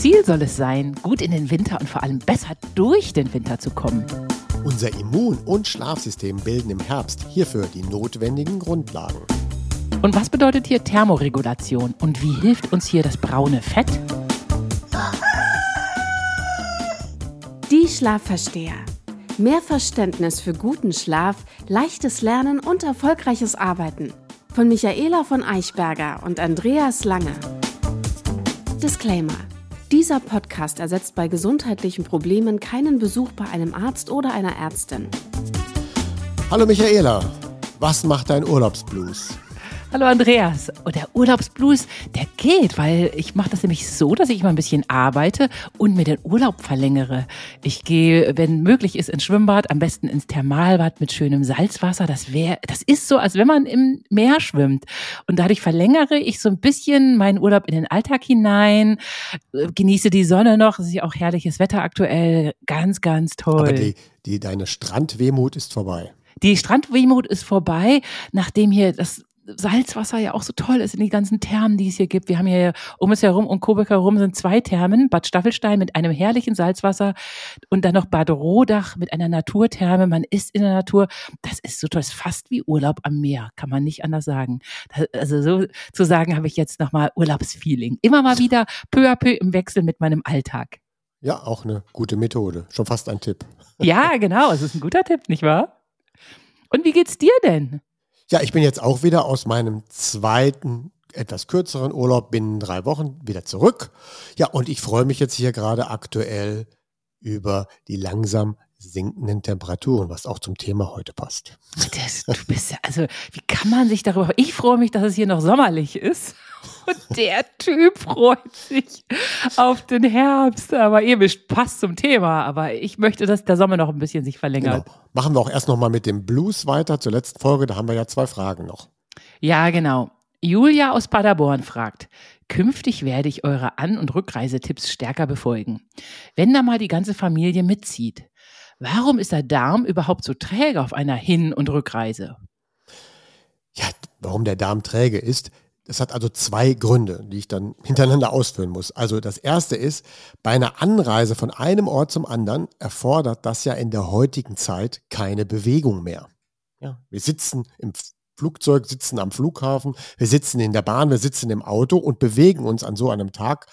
Ziel soll es sein, gut in den Winter und vor allem besser durch den Winter zu kommen. Unser Immun- und Schlafsystem bilden im Herbst hierfür die notwendigen Grundlagen. Und was bedeutet hier Thermoregulation und wie hilft uns hier das braune Fett? Die Schlafversteher. Mehr Verständnis für guten Schlaf, leichtes Lernen und erfolgreiches Arbeiten. Von Michaela von Eichberger und Andreas Lange. Disclaimer. Dieser Podcast ersetzt bei gesundheitlichen Problemen keinen Besuch bei einem Arzt oder einer Ärztin. Hallo Michaela, was macht dein Urlaubsblues? Hallo Andreas. Und der Urlaubsblues, der geht, weil ich mache das nämlich so, dass ich immer ein bisschen arbeite und mir den Urlaub verlängere. Ich gehe, wenn möglich ist, ins Schwimmbad, am besten ins Thermalbad mit schönem Salzwasser. Das wäre, das ist so, als wenn man im Meer schwimmt. Und dadurch verlängere ich so ein bisschen meinen Urlaub in den Alltag hinein, äh, genieße die Sonne noch. Es ist ja auch herrliches Wetter aktuell. Ganz, ganz toll. Aber die, die, deine Strandwehmut ist vorbei. Die Strandwehmut ist vorbei, nachdem hier das Salzwasser ja auch so toll ist in die ganzen Thermen, die es hier gibt. Wir haben hier um es herum und Coburg herum sind zwei Thermen, Bad Staffelstein mit einem herrlichen Salzwasser und dann noch Bad Rodach mit einer Naturtherme. Man ist in der Natur. Das ist so toll. Das ist fast wie Urlaub am Meer, kann man nicht anders sagen. also so zu sagen habe ich jetzt nochmal Urlaubsfeeling. Immer mal wieder peu à peu im Wechsel mit meinem Alltag. Ja, auch eine gute Methode. Schon fast ein Tipp. Ja, genau. Es ist ein guter Tipp, nicht wahr? Und wie geht's dir denn? Ja, ich bin jetzt auch wieder aus meinem zweiten, etwas kürzeren Urlaub binnen drei Wochen wieder zurück. Ja, und ich freue mich jetzt hier gerade aktuell über die langsam sinkenden Temperaturen, was auch zum Thema heute passt. Das, du bist ja, also, wie kann man sich darüber, ich freue mich, dass es hier noch sommerlich ist. Und der Typ freut sich auf den Herbst. Aber ihr passt zum Thema. Aber ich möchte, dass der Sommer noch ein bisschen sich verlängert. Genau. Machen wir auch erst noch mal mit dem Blues weiter zur letzten Folge. Da haben wir ja zwei Fragen noch. Ja, genau. Julia aus Paderborn fragt, künftig werde ich eure An- und Rückreisetipps stärker befolgen. Wenn da mal die ganze Familie mitzieht, warum ist der Darm überhaupt so träge auf einer Hin- und Rückreise? Ja, warum der Darm träge ist, das hat also zwei Gründe, die ich dann hintereinander ausführen muss. Also das erste ist, bei einer Anreise von einem Ort zum anderen erfordert das ja in der heutigen Zeit keine Bewegung mehr. Ja, wir sitzen im Flugzeug, sitzen am Flughafen, wir sitzen in der Bahn, wir sitzen im Auto und bewegen uns an so einem Tag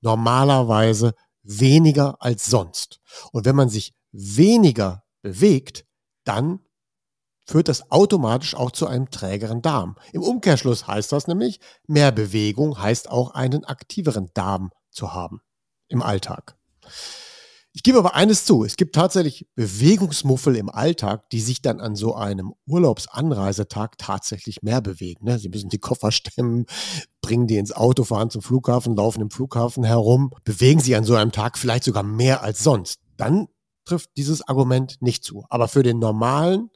normalerweise weniger als sonst. Und wenn man sich weniger bewegt, dann führt das automatisch auch zu einem trägeren Darm. Im Umkehrschluss heißt das nämlich, mehr Bewegung heißt auch einen aktiveren Darm zu haben im Alltag. Ich gebe aber eines zu, es gibt tatsächlich Bewegungsmuffel im Alltag, die sich dann an so einem Urlaubsanreisetag tatsächlich mehr bewegen. Ne? Sie müssen die Koffer stemmen, bringen die ins Auto, fahren zum Flughafen, laufen im Flughafen herum, bewegen sie an so einem Tag vielleicht sogar mehr als sonst. Dann trifft dieses Argument nicht zu. Aber für den normalen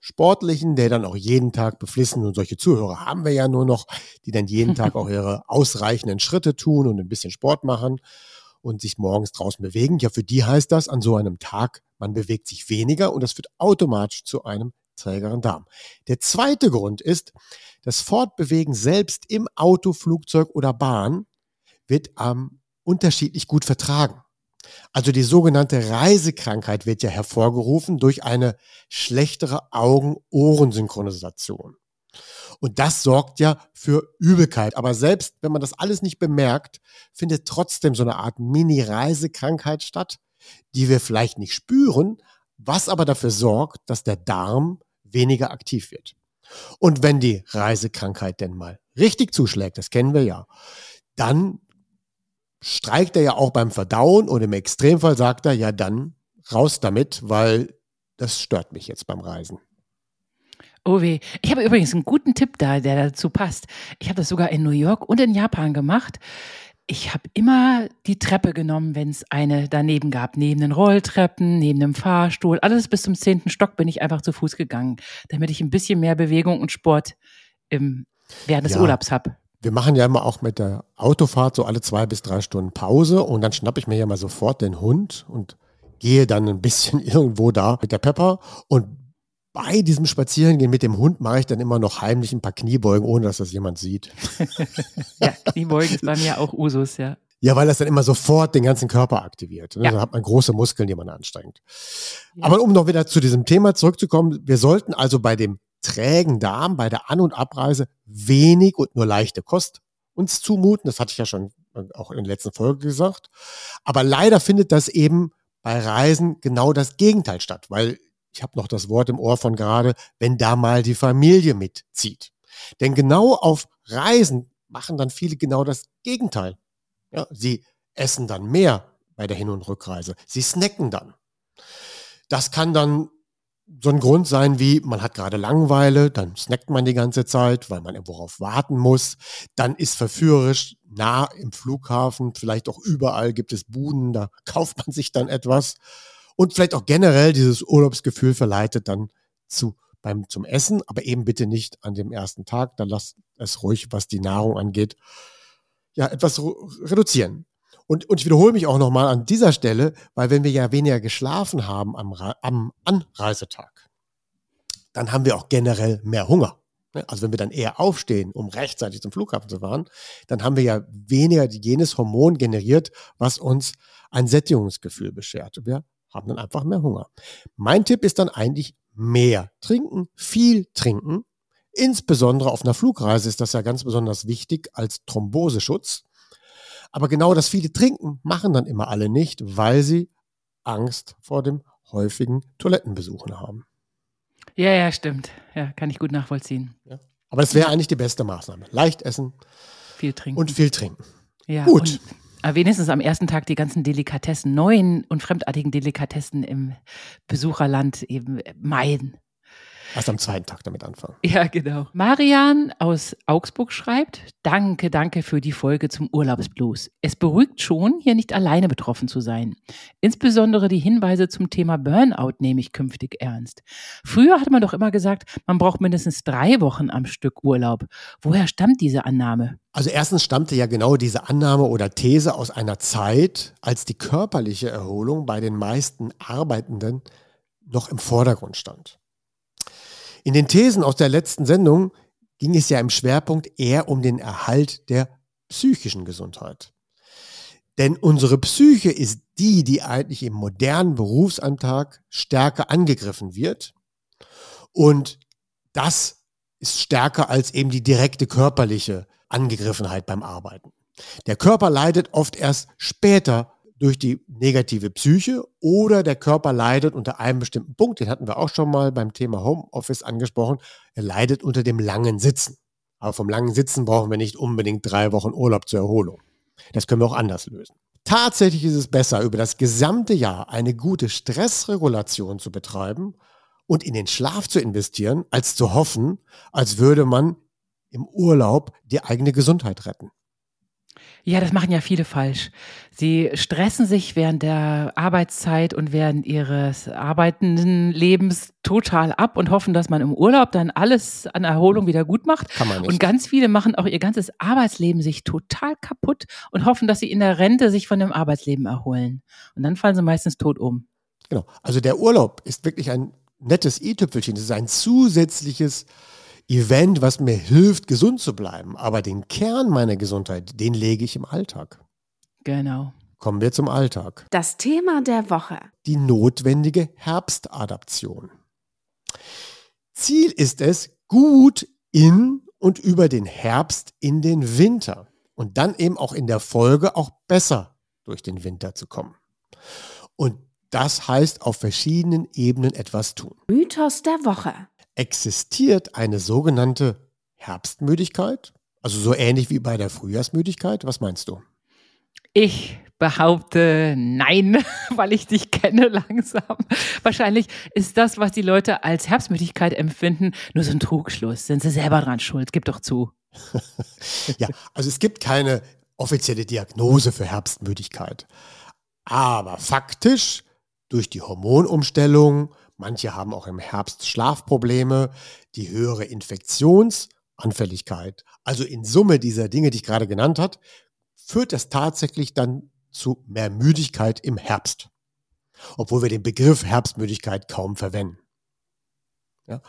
Sportlichen, der dann auch jeden Tag beflissen und solche Zuhörer haben wir ja nur noch, die dann jeden Tag auch ihre ausreichenden Schritte tun und ein bisschen Sport machen und sich morgens draußen bewegen. Ja, für die heißt das an so einem Tag, man bewegt sich weniger und das führt automatisch zu einem trägeren Darm. Der zweite Grund ist, das Fortbewegen selbst im Auto, Flugzeug oder Bahn wird ähm, unterschiedlich gut vertragen. Also die sogenannte Reisekrankheit wird ja hervorgerufen durch eine schlechtere Augen-Ohren-Synchronisation. Und das sorgt ja für Übelkeit. Aber selbst wenn man das alles nicht bemerkt, findet trotzdem so eine Art Mini-Reisekrankheit statt, die wir vielleicht nicht spüren, was aber dafür sorgt, dass der Darm weniger aktiv wird. Und wenn die Reisekrankheit denn mal richtig zuschlägt, das kennen wir ja, dann streikt er ja auch beim Verdauen und im Extremfall sagt er, ja dann raus damit, weil das stört mich jetzt beim Reisen. Oh weh. Ich habe übrigens einen guten Tipp da, der dazu passt. Ich habe das sogar in New York und in Japan gemacht. Ich habe immer die Treppe genommen, wenn es eine daneben gab. Neben den Rolltreppen, neben dem Fahrstuhl. Alles bis zum zehnten Stock bin ich einfach zu Fuß gegangen, damit ich ein bisschen mehr Bewegung und Sport im, während des ja. Urlaubs habe wir machen ja immer auch mit der Autofahrt so alle zwei bis drei Stunden Pause und dann schnappe ich mir ja mal sofort den Hund und gehe dann ein bisschen irgendwo da mit der Pepper und bei diesem Spazierengehen mit dem Hund mache ich dann immer noch heimlich ein paar Kniebeugen, ohne dass das jemand sieht. ja, Kniebeugen ist bei mir auch Usus, ja. Ja, weil das dann immer sofort den ganzen Körper aktiviert. Ne? Ja. Da hat man große Muskeln, die man anstrengt. Ja. Aber um noch wieder zu diesem Thema zurückzukommen, wir sollten also bei dem trägen Darm, bei der An- und Abreise wenig und nur leichte Kost uns zumuten. Das hatte ich ja schon äh, auch in der letzten Folge gesagt. Aber leider findet das eben bei Reisen genau das Gegenteil statt, weil ich habe noch das Wort im Ohr von gerade, wenn da mal die Familie mitzieht. Denn genau auf Reisen machen dann viele genau das Gegenteil. Ja, sie essen dann mehr bei der Hin- und Rückreise. Sie snacken dann. Das kann dann so ein Grund sein wie, man hat gerade Langeweile, dann snackt man die ganze Zeit, weil man irgendwo auf warten muss. Dann ist verführerisch nah im Flughafen, vielleicht auch überall gibt es Buden, da kauft man sich dann etwas. Und vielleicht auch generell dieses Urlaubsgefühl verleitet dann zu, beim, zum Essen, aber eben bitte nicht an dem ersten Tag. Dann lasst es ruhig, was die Nahrung angeht, ja, etwas reduzieren. Und, und ich wiederhole mich auch nochmal an dieser Stelle, weil wenn wir ja weniger geschlafen haben am, am Anreisetag, dann haben wir auch generell mehr Hunger. Ne? Also wenn wir dann eher aufstehen, um rechtzeitig zum Flughafen zu fahren, dann haben wir ja weniger jenes Hormon generiert, was uns ein Sättigungsgefühl beschert. Wir haben dann einfach mehr Hunger. Mein Tipp ist dann eigentlich mehr trinken, viel trinken. Insbesondere auf einer Flugreise ist das ja ganz besonders wichtig als Thromboseschutz. Aber genau das viele Trinken machen dann immer alle nicht, weil sie Angst vor dem häufigen Toilettenbesuchen haben. Ja, ja, stimmt. Ja, kann ich gut nachvollziehen. Ja. Aber das wäre eigentlich die beste Maßnahme. Leicht essen. Viel trinken. Und viel trinken. Ja, gut. wenigstens am ersten Tag die ganzen Delikatessen, neuen und fremdartigen Delikatessen im Besucherland eben meiden. Erst am zweiten Tag damit anfangen. Ja, genau. Marian aus Augsburg schreibt, danke, danke für die Folge zum Urlaubsblues. Es beruhigt schon, hier nicht alleine betroffen zu sein. Insbesondere die Hinweise zum Thema Burnout nehme ich künftig ernst. Früher hatte man doch immer gesagt, man braucht mindestens drei Wochen am Stück Urlaub. Woher stammt diese Annahme? Also erstens stammte ja genau diese Annahme oder These aus einer Zeit, als die körperliche Erholung bei den meisten Arbeitenden noch im Vordergrund stand. In den Thesen aus der letzten Sendung ging es ja im Schwerpunkt eher um den Erhalt der psychischen Gesundheit. Denn unsere Psyche ist die, die eigentlich im modernen Berufsalltag stärker angegriffen wird. Und das ist stärker als eben die direkte körperliche Angegriffenheit beim Arbeiten. Der Körper leidet oft erst später durch die negative Psyche oder der Körper leidet unter einem bestimmten Punkt, den hatten wir auch schon mal beim Thema Homeoffice angesprochen, er leidet unter dem langen Sitzen. Aber vom langen Sitzen brauchen wir nicht unbedingt drei Wochen Urlaub zur Erholung. Das können wir auch anders lösen. Tatsächlich ist es besser, über das gesamte Jahr eine gute Stressregulation zu betreiben und in den Schlaf zu investieren, als zu hoffen, als würde man im Urlaub die eigene Gesundheit retten. Ja, das machen ja viele falsch. Sie stressen sich während der Arbeitszeit und während ihres arbeitenden Lebens total ab und hoffen, dass man im Urlaub dann alles an Erholung wieder gut macht. Kann man nicht. Und ganz viele machen auch ihr ganzes Arbeitsleben sich total kaputt und hoffen, dass sie in der Rente sich von dem Arbeitsleben erholen. Und dann fallen sie meistens tot um. Genau. Also der Urlaub ist wirklich ein nettes i-Tüpfelchen. Es ist ein zusätzliches Event, was mir hilft, gesund zu bleiben. Aber den Kern meiner Gesundheit, den lege ich im Alltag. Genau. Kommen wir zum Alltag. Das Thema der Woche. Die notwendige Herbstadaption. Ziel ist es, gut in und über den Herbst in den Winter und dann eben auch in der Folge auch besser durch den Winter zu kommen. Und das heißt auf verschiedenen Ebenen etwas tun. Mythos der Woche existiert eine sogenannte Herbstmüdigkeit? Also so ähnlich wie bei der Frühjahrsmüdigkeit? Was meinst du? Ich behaupte nein, weil ich dich kenne langsam. Wahrscheinlich ist das, was die Leute als Herbstmüdigkeit empfinden, nur so ein Trugschluss. Sind sie selber dran schuld? Gib doch zu. ja, also es gibt keine offizielle Diagnose für Herbstmüdigkeit. Aber faktisch durch die Hormonumstellung, Manche haben auch im Herbst Schlafprobleme, die höhere Infektionsanfälligkeit. Also in Summe dieser Dinge, die ich gerade genannt habe, führt das tatsächlich dann zu mehr Müdigkeit im Herbst. Obwohl wir den Begriff Herbstmüdigkeit kaum verwenden. Ja.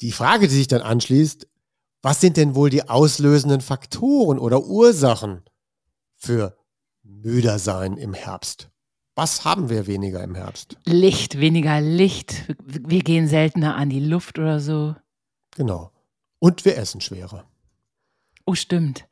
Die Frage, die sich dann anschließt, was sind denn wohl die auslösenden Faktoren oder Ursachen für müder sein im Herbst. Was haben wir weniger im Herbst? Licht, weniger Licht. Wir gehen seltener an die Luft oder so. Genau. Und wir essen schwerer. Oh, stimmt.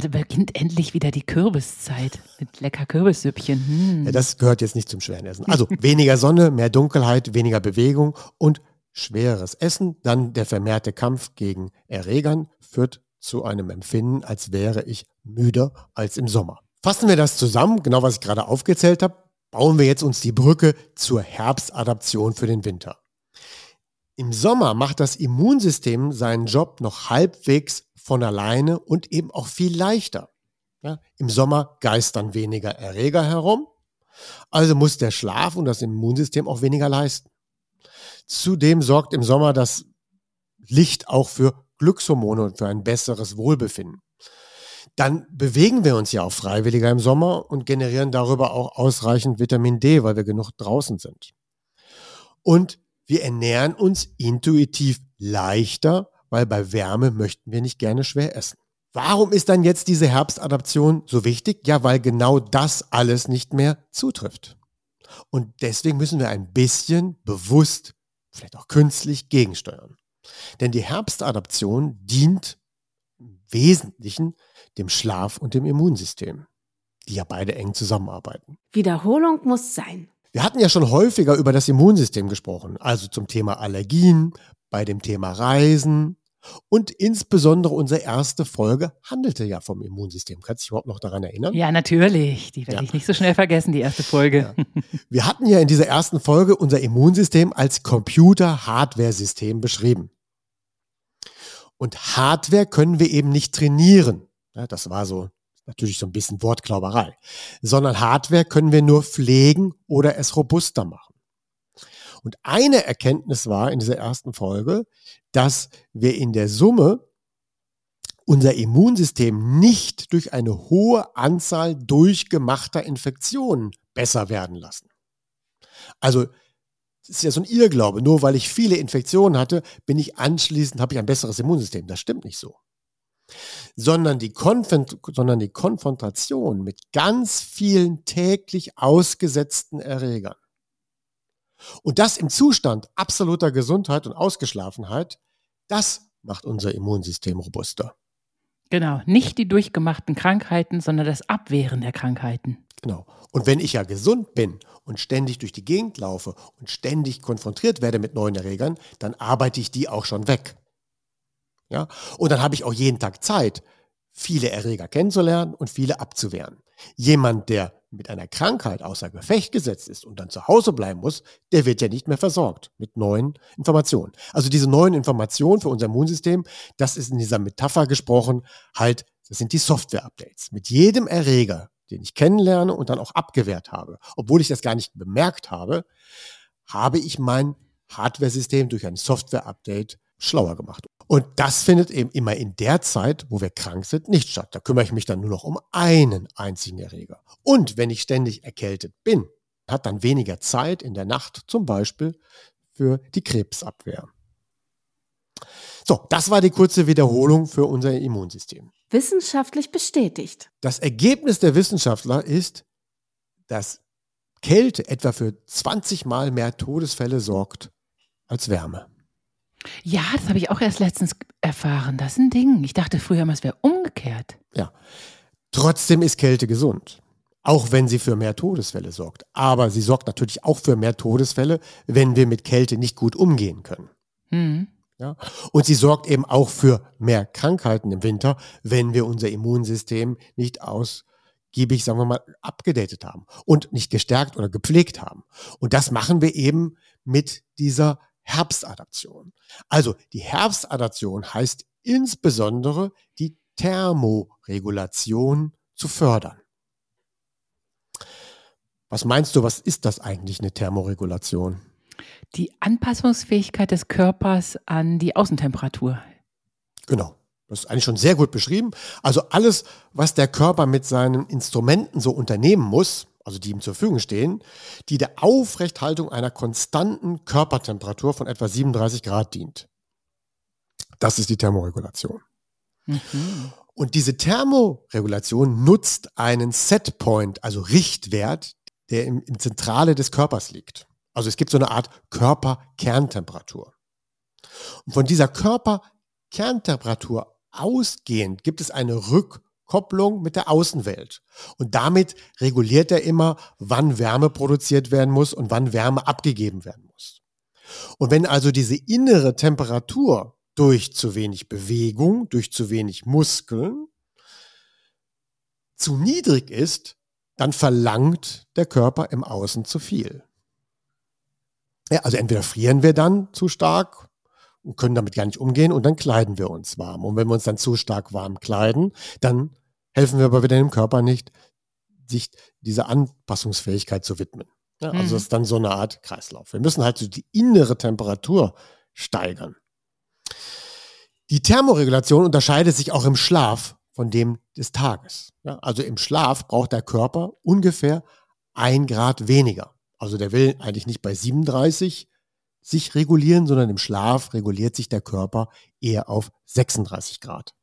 Da beginnt endlich wieder die Kürbiszeit mit lecker Kürbissüppchen. Hm. Ja, das gehört jetzt nicht zum schweren Essen. Also weniger Sonne, mehr Dunkelheit, weniger Bewegung und schweres Essen. Dann der vermehrte Kampf gegen Erregern führt zu einem Empfinden, als wäre ich müder als im Sommer. Fassen wir das zusammen, genau was ich gerade aufgezählt habe, bauen wir jetzt uns die Brücke zur Herbstadaption für den Winter. Im Sommer macht das Immunsystem seinen Job noch halbwegs von alleine und eben auch viel leichter. Ja, Im Sommer geistern weniger Erreger herum, also muss der Schlaf und das Immunsystem auch weniger leisten. Zudem sorgt im Sommer das Licht auch für Glückshormone und für ein besseres Wohlbefinden. Dann bewegen wir uns ja auch freiwilliger im Sommer und generieren darüber auch ausreichend Vitamin D, weil wir genug draußen sind. Und wir ernähren uns intuitiv leichter weil bei Wärme möchten wir nicht gerne schwer essen. Warum ist dann jetzt diese Herbstadaption so wichtig? Ja, weil genau das alles nicht mehr zutrifft. Und deswegen müssen wir ein bisschen bewusst, vielleicht auch künstlich gegensteuern. Denn die Herbstadaption dient Wesentlichen dem Schlaf und dem Immunsystem, die ja beide eng zusammenarbeiten. Wiederholung muss sein. Wir hatten ja schon häufiger über das Immunsystem gesprochen, also zum Thema Allergien, bei dem Thema Reisen, und insbesondere unsere erste Folge handelte ja vom Immunsystem. Kannst du dich überhaupt noch daran erinnern? Ja, natürlich. Die werde ja. ich nicht so schnell vergessen, die erste Folge. Ja. Wir hatten ja in dieser ersten Folge unser Immunsystem als Computer-Hardware-System beschrieben. Und Hardware können wir eben nicht trainieren. Ja, das war so natürlich so ein bisschen Wortklauberei. Sondern Hardware können wir nur pflegen oder es robuster machen. Und eine Erkenntnis war in dieser ersten Folge, dass wir in der Summe unser Immunsystem nicht durch eine hohe Anzahl durchgemachter Infektionen besser werden lassen. Also es ist ja so ein Irrglaube, nur weil ich viele Infektionen hatte, bin ich anschließend, habe ich ein besseres Immunsystem. Das stimmt nicht so. Sondern die, sondern die Konfrontation mit ganz vielen täglich ausgesetzten Erregern und das im Zustand absoluter Gesundheit und Ausgeschlafenheit, das macht unser Immunsystem robuster. Genau, nicht die durchgemachten Krankheiten, sondern das Abwehren der Krankheiten. Genau. Und wenn ich ja gesund bin und ständig durch die Gegend laufe und ständig konfrontiert werde mit neuen Erregern, dann arbeite ich die auch schon weg. Ja? Und dann habe ich auch jeden Tag Zeit, viele Erreger kennenzulernen und viele abzuwehren. Jemand, der mit einer Krankheit außer Gefecht gesetzt ist und dann zu Hause bleiben muss, der wird ja nicht mehr versorgt mit neuen Informationen. Also diese neuen Informationen für unser Immunsystem, das ist in dieser Metapher gesprochen, halt, das sind die Software-Updates. Mit jedem Erreger, den ich kennenlerne und dann auch abgewehrt habe, obwohl ich das gar nicht bemerkt habe, habe ich mein Hardware-System durch ein Software-Update schlauer gemacht. Und das findet eben immer in der Zeit, wo wir krank sind, nicht statt. Da kümmere ich mich dann nur noch um einen einzigen Erreger. Und wenn ich ständig erkältet bin, hat dann weniger Zeit in der Nacht zum Beispiel für die Krebsabwehr. So, das war die kurze Wiederholung für unser Immunsystem. Wissenschaftlich bestätigt. Das Ergebnis der Wissenschaftler ist, dass Kälte etwa für 20 Mal mehr Todesfälle sorgt als Wärme. Ja, das habe ich auch erst letztens erfahren. Das ist ein Ding. Ich dachte früher mal, es wäre umgekehrt. Ja. Trotzdem ist Kälte gesund. Auch wenn sie für mehr Todesfälle sorgt. Aber sie sorgt natürlich auch für mehr Todesfälle, wenn wir mit Kälte nicht gut umgehen können. Mhm. Ja? Und sie sorgt eben auch für mehr Krankheiten im Winter, wenn wir unser Immunsystem nicht ausgiebig, sagen wir mal, abgedatet haben und nicht gestärkt oder gepflegt haben. Und das machen wir eben mit dieser Herbstadaption. Also die Herbstadaption heißt insbesondere die Thermoregulation zu fördern. Was meinst du, was ist das eigentlich eine Thermoregulation? Die Anpassungsfähigkeit des Körpers an die Außentemperatur. Genau. Das ist eigentlich schon sehr gut beschrieben. Also alles, was der Körper mit seinen Instrumenten so unternehmen muss, also die ihm zur Verfügung stehen, die der Aufrechthaltung einer konstanten Körpertemperatur von etwa 37 Grad dient. Das ist die Thermoregulation. Mhm. Und diese Thermoregulation nutzt einen Setpoint, also Richtwert, der im, im Zentrale des Körpers liegt. Also es gibt so eine Art Körperkerntemperatur. Und von dieser Körperkerntemperatur ausgehend gibt es eine Rückkopplung mit der Außenwelt. Und damit reguliert er immer, wann Wärme produziert werden muss und wann Wärme abgegeben werden muss. Und wenn also diese innere Temperatur durch zu wenig Bewegung, durch zu wenig Muskeln zu niedrig ist, dann verlangt der Körper im Außen zu viel. Ja, also entweder frieren wir dann zu stark und können damit gar nicht umgehen und dann kleiden wir uns warm. Und wenn wir uns dann zu stark warm kleiden, dann helfen wir aber wieder dem Körper nicht, sich dieser Anpassungsfähigkeit zu widmen. Ja, also mhm. das ist dann so eine Art Kreislauf. Wir müssen halt so die innere Temperatur steigern. Die Thermoregulation unterscheidet sich auch im Schlaf von dem des Tages. Ja, also im Schlaf braucht der Körper ungefähr ein Grad weniger. Also der will eigentlich nicht bei 37 sich regulieren, sondern im Schlaf reguliert sich der Körper eher auf 36 Grad.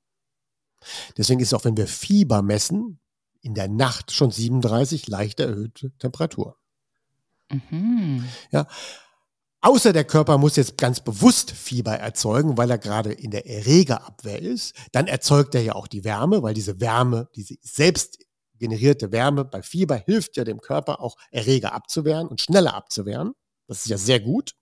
Deswegen ist auch, wenn wir Fieber messen, in der Nacht schon 37 leicht erhöhte Temperatur. Mhm. Ja, Außer der Körper muss jetzt ganz bewusst Fieber erzeugen, weil er gerade in der Erregerabwehr ist. Dann erzeugt er ja auch die Wärme, weil diese Wärme, diese selbst generierte Wärme bei Fieber hilft ja dem Körper auch Erreger abzuwehren und schneller abzuwehren. Das ist ja sehr gut.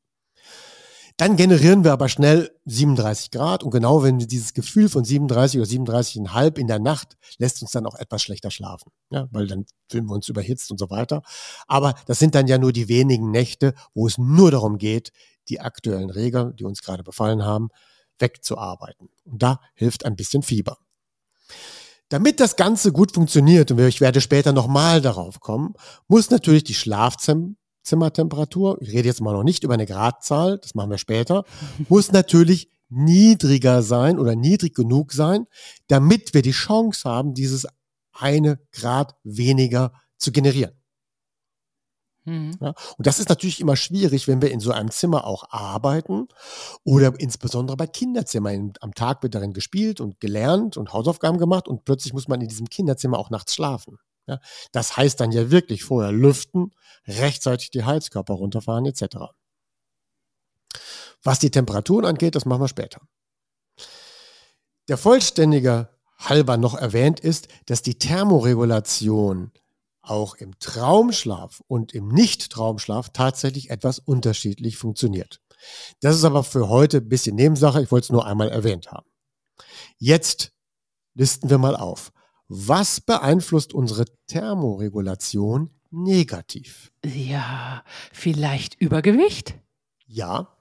Dann generieren wir aber schnell 37 Grad und genau wenn wir dieses Gefühl von 37 oder 37,5 in der Nacht lässt uns dann auch etwas schlechter schlafen, ja, weil dann fühlen wir uns überhitzt und so weiter. Aber das sind dann ja nur die wenigen Nächte, wo es nur darum geht, die aktuellen Reger, die uns gerade befallen haben, wegzuarbeiten. Und da hilft ein bisschen Fieber. Damit das Ganze gut funktioniert, und ich werde später nochmal darauf kommen, muss natürlich die Schlafzimmer Zimmertemperatur, ich rede jetzt mal noch nicht über eine Gradzahl, das machen wir später, muss natürlich niedriger sein oder niedrig genug sein, damit wir die Chance haben, dieses eine Grad weniger zu generieren. Mhm. Ja, und das ist natürlich immer schwierig, wenn wir in so einem Zimmer auch arbeiten oder insbesondere bei Kinderzimmern. Am Tag wird darin gespielt und gelernt und Hausaufgaben gemacht und plötzlich muss man in diesem Kinderzimmer auch nachts schlafen. Ja, das heißt dann ja wirklich vorher lüften, rechtzeitig die Heizkörper runterfahren etc. Was die Temperaturen angeht, das machen wir später. Der vollständige halber noch erwähnt ist, dass die Thermoregulation auch im Traumschlaf und im Nicht-Traumschlaf tatsächlich etwas unterschiedlich funktioniert. Das ist aber für heute ein bisschen Nebensache, ich wollte es nur einmal erwähnt haben. Jetzt listen wir mal auf. Was beeinflusst unsere Thermoregulation negativ? Ja, vielleicht Übergewicht? Ja,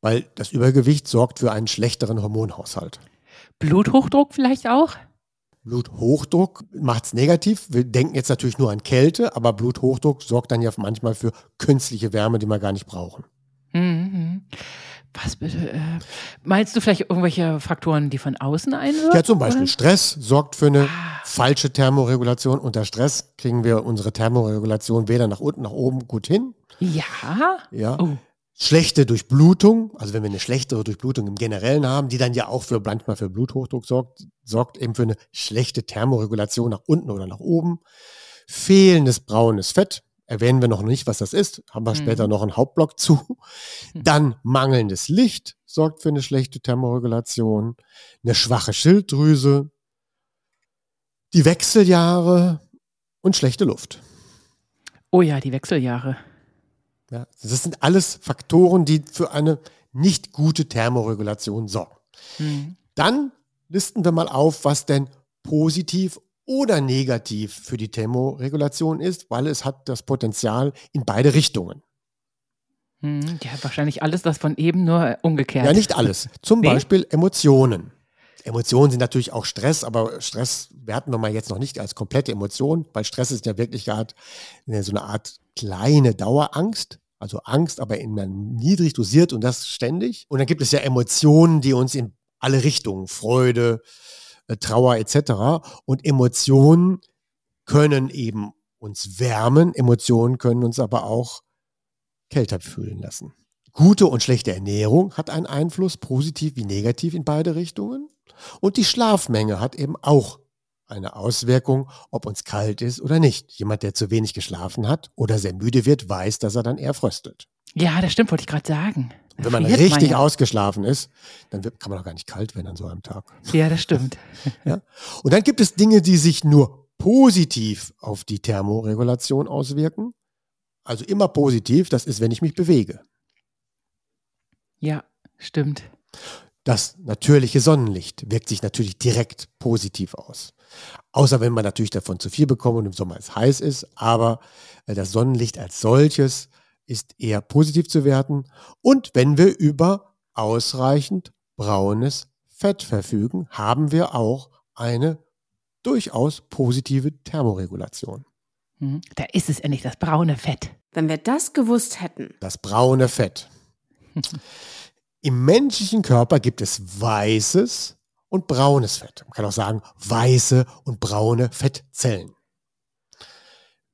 weil das Übergewicht sorgt für einen schlechteren Hormonhaushalt. Bluthochdruck vielleicht auch? Bluthochdruck macht es negativ. Wir denken jetzt natürlich nur an Kälte, aber Bluthochdruck sorgt dann ja manchmal für künstliche Wärme, die wir gar nicht brauchen. Mhm. Was bitte? Äh, meinst du vielleicht irgendwelche Faktoren, die von außen einwirken? Ja, zum Beispiel oder? Stress sorgt für eine ah. falsche Thermoregulation. Unter Stress kriegen wir unsere Thermoregulation weder nach unten noch oben gut hin. Ja. Ja. Oh. Schlechte Durchblutung, also wenn wir eine schlechtere Durchblutung im Generellen haben, die dann ja auch für manchmal für Bluthochdruck sorgt, sorgt eben für eine schlechte Thermoregulation nach unten oder nach oben. Fehlendes braunes Fett, erwähnen wir noch nicht, was das ist, haben wir mhm. später noch einen Hauptblock zu. Mhm. Dann mangelndes Licht sorgt für eine schlechte Thermoregulation, eine schwache Schilddrüse, die Wechseljahre und schlechte Luft. Oh ja, die Wechseljahre. Ja, das sind alles Faktoren, die für eine nicht gute Thermoregulation sorgen. Mhm. Dann listen wir mal auf, was denn positiv oder negativ für die Thermoregulation ist, weil es hat das Potenzial in beide Richtungen. Hm, ja, wahrscheinlich alles das von eben nur umgekehrt. Ja, nicht alles. Zum nee? Beispiel Emotionen. Emotionen sind natürlich auch Stress, aber Stress werten wir mal jetzt noch nicht als komplette Emotion, weil Stress ist ja wirklich gerade so eine Art kleine Dauerangst. Also Angst, aber in niedrig dosiert und das ständig. Und dann gibt es ja Emotionen, die uns in alle Richtungen, Freude, äh, Trauer etc. Und Emotionen können eben uns wärmen, Emotionen können uns aber auch kälter fühlen lassen. Gute und schlechte Ernährung hat einen Einfluss, positiv wie negativ in beide Richtungen. Und die Schlafmenge hat eben auch eine Auswirkung, ob uns kalt ist oder nicht. Jemand, der zu wenig geschlafen hat oder sehr müde wird, weiß, dass er dann eher fröstelt. Ja, das stimmt, wollte ich gerade sagen. Und wenn man richtig man ja. ausgeschlafen ist, dann wird, kann man auch gar nicht kalt werden an so einem Tag. Ja, das stimmt. ja. Und dann gibt es Dinge, die sich nur positiv auf die Thermoregulation auswirken. Also immer positiv, das ist, wenn ich mich bewege. Ja, stimmt. Das natürliche Sonnenlicht wirkt sich natürlich direkt positiv aus. Außer wenn man natürlich davon zu viel bekommt und im Sommer es heiß ist. Aber äh, das Sonnenlicht als solches ist eher positiv zu werten. Und wenn wir über ausreichend braunes Fett verfügen, haben wir auch eine durchaus positive Thermoregulation. Hm, da ist es endlich das braune Fett. Wenn wir das gewusst hätten. Das braune Fett. Im menschlichen Körper gibt es weißes und braunes Fett. Man kann auch sagen weiße und braune Fettzellen.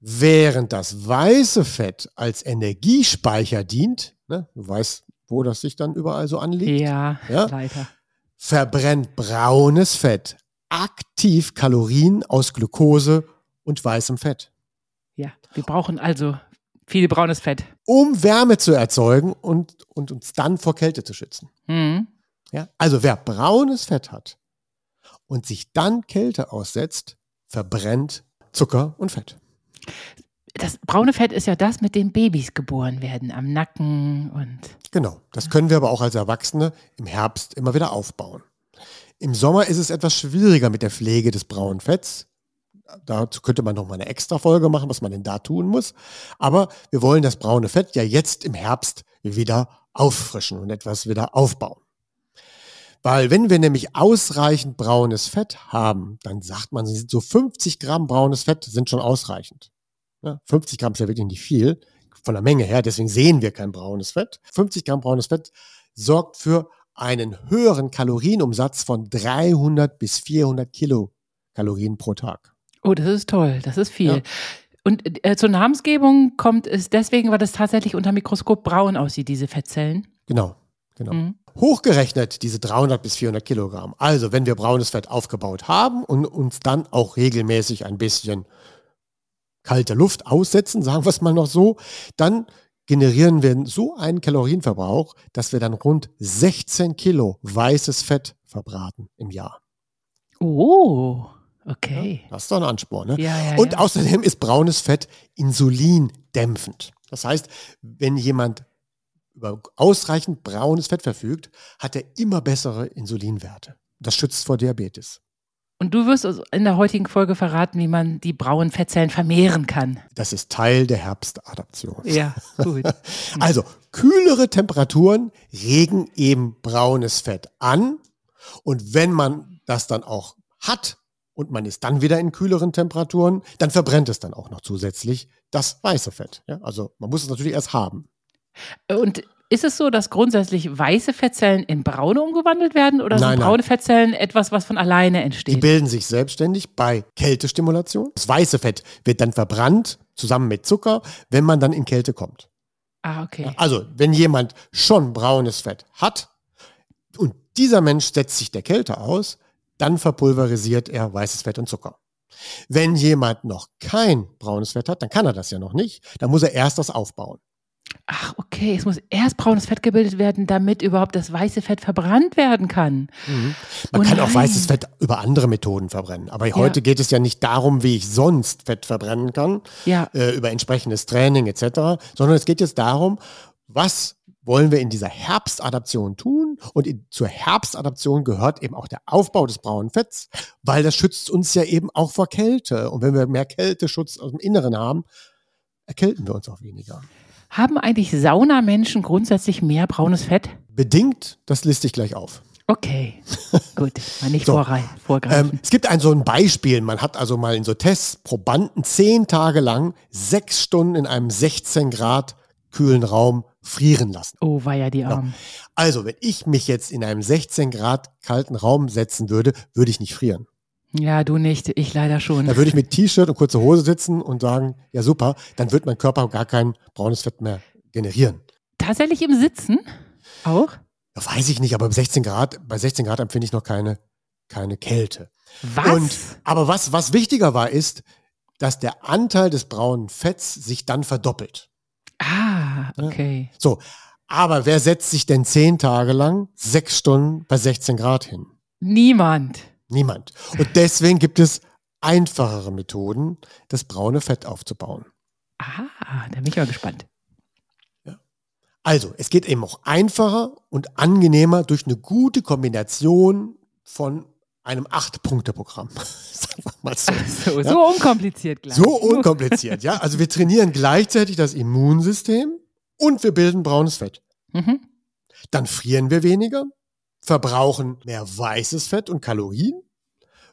Während das weiße Fett als Energiespeicher dient, ne, du weißt, wo das sich dann überall so anliegt. Ja, ja, leider. Verbrennt braunes Fett aktiv Kalorien aus Glucose und weißem Fett. Ja, wir brauchen also viel braunes Fett. Um Wärme zu erzeugen und, und uns dann vor Kälte zu schützen. Mhm. Ja, also wer braunes Fett hat und sich dann Kälte aussetzt, verbrennt Zucker und Fett. Das braune Fett ist ja das, mit dem Babys geboren werden, am Nacken und. Genau, das können wir aber auch als Erwachsene im Herbst immer wieder aufbauen. Im Sommer ist es etwas schwieriger mit der Pflege des braunen Fetts dazu könnte man noch mal eine extra Folge machen, was man denn da tun muss. Aber wir wollen das braune Fett ja jetzt im Herbst wieder auffrischen und etwas wieder aufbauen. Weil wenn wir nämlich ausreichend braunes Fett haben, dann sagt man, so 50 Gramm braunes Fett sind schon ausreichend. Ja, 50 Gramm ist ja wirklich nicht viel von der Menge her, deswegen sehen wir kein braunes Fett. 50 Gramm braunes Fett sorgt für einen höheren Kalorienumsatz von 300 bis 400 Kilokalorien pro Tag. Oh, das ist toll, das ist viel. Ja. Und äh, zur Namensgebung kommt es deswegen, weil das tatsächlich unter Mikroskop braun aussieht, diese Fettzellen. Genau, genau. Mhm. Hochgerechnet diese 300 bis 400 Kilogramm. Also, wenn wir braunes Fett aufgebaut haben und uns dann auch regelmäßig ein bisschen kalte Luft aussetzen, sagen wir es mal noch so, dann generieren wir so einen Kalorienverbrauch, dass wir dann rund 16 Kilo weißes Fett verbraten im Jahr. Oh. Okay. Ja, das ist doch ein Ansporn. Ne? Ja, ja, und außerdem ist braunes Fett insulindämpfend. Das heißt, wenn jemand über ausreichend braunes Fett verfügt, hat er immer bessere Insulinwerte. Das schützt vor Diabetes. Und du wirst also in der heutigen Folge verraten, wie man die braunen Fettzellen vermehren kann. Das ist Teil der Herbstadaption. Ja, gut. also, kühlere Temperaturen regen eben braunes Fett an. Und wenn man das dann auch hat, und man ist dann wieder in kühleren Temperaturen, dann verbrennt es dann auch noch zusätzlich das weiße Fett. Ja? Also man muss es natürlich erst haben. Und ist es so, dass grundsätzlich weiße Fettzellen in braune umgewandelt werden oder nein, sind braune nein. Fettzellen etwas, was von alleine entsteht? Die bilden sich selbstständig bei Kältestimulation. Das weiße Fett wird dann verbrannt zusammen mit Zucker, wenn man dann in Kälte kommt. Ah, okay. Also, wenn jemand schon braunes Fett hat und dieser Mensch setzt sich der Kälte aus, dann verpulverisiert er weißes Fett und Zucker. Wenn jemand noch kein braunes Fett hat, dann kann er das ja noch nicht. Dann muss er erst das aufbauen. Ach, okay. Es muss erst braunes Fett gebildet werden, damit überhaupt das weiße Fett verbrannt werden kann. Mhm. Man oh kann auch weißes Fett über andere Methoden verbrennen. Aber ja. heute geht es ja nicht darum, wie ich sonst Fett verbrennen kann, ja. äh, über entsprechendes Training etc., sondern es geht jetzt darum, was wollen wir in dieser Herbstadaption tun. Und in, zur Herbstadaption gehört eben auch der Aufbau des braunen Fetts, weil das schützt uns ja eben auch vor Kälte. Und wenn wir mehr Kälteschutz aus dem Inneren haben, erkälten wir uns auch weniger. Haben eigentlich Saunamenschen grundsätzlich mehr braunes Fett? Bedingt, das liste ich gleich auf. Okay, gut, mal nicht so, vorgreifen. Ähm, es gibt ein so ein Beispiel, man hat also mal in so Tests Probanden zehn Tage lang sechs Stunden in einem 16 Grad kühlen Raum frieren lassen. Oh, war ja die Arm. Ja. Also, wenn ich mich jetzt in einem 16 Grad kalten Raum setzen würde, würde ich nicht frieren. Ja, du nicht, ich leider schon. Da würde ich mit T-Shirt und kurzer Hose sitzen und sagen, ja super, dann wird mein Körper gar kein braunes Fett mehr generieren. Tatsächlich im Sitzen auch? Ja, weiß ich nicht, aber bei 16 Grad, bei 16 Grad empfinde ich noch keine, keine Kälte. Was? Und, aber was, was wichtiger war, ist, dass der Anteil des braunen Fetts sich dann verdoppelt. ah, okay. So, aber wer setzt sich denn zehn Tage lang sechs Stunden bei 16 Grad hin? Niemand. Niemand. Und deswegen gibt es einfachere Methoden, das braune Fett aufzubauen. Ah, da bin ich mal gespannt. Also, es geht eben auch einfacher und angenehmer durch eine gute Kombination von einem Acht-Punkte-Programm. Sagen wir mal so. So, Ja. so unkompliziert gleich. So unkompliziert, ja. Also wir trainieren gleichzeitig das Immunsystem und wir bilden braunes Fett. Mhm. Dann frieren wir weniger, verbrauchen mehr weißes Fett und Kalorien,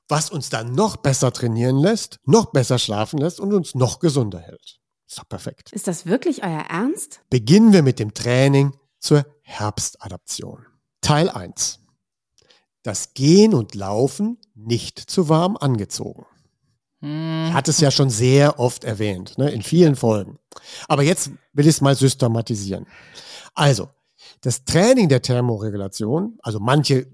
was uns dann noch besser trainieren lässt, noch besser schlafen lässt und uns noch gesunder hält. Ist doch perfekt. Ist das wirklich euer Ernst? Beginnen wir mit dem Training zur Herbstadaption. Teil 1. Das Gehen und Laufen nicht zu warm angezogen. Hm. Ich hatte es ja schon sehr oft erwähnt, ne, in vielen Folgen. Aber jetzt will ich es mal systematisieren. Also, das Training der Thermoregulation, also manche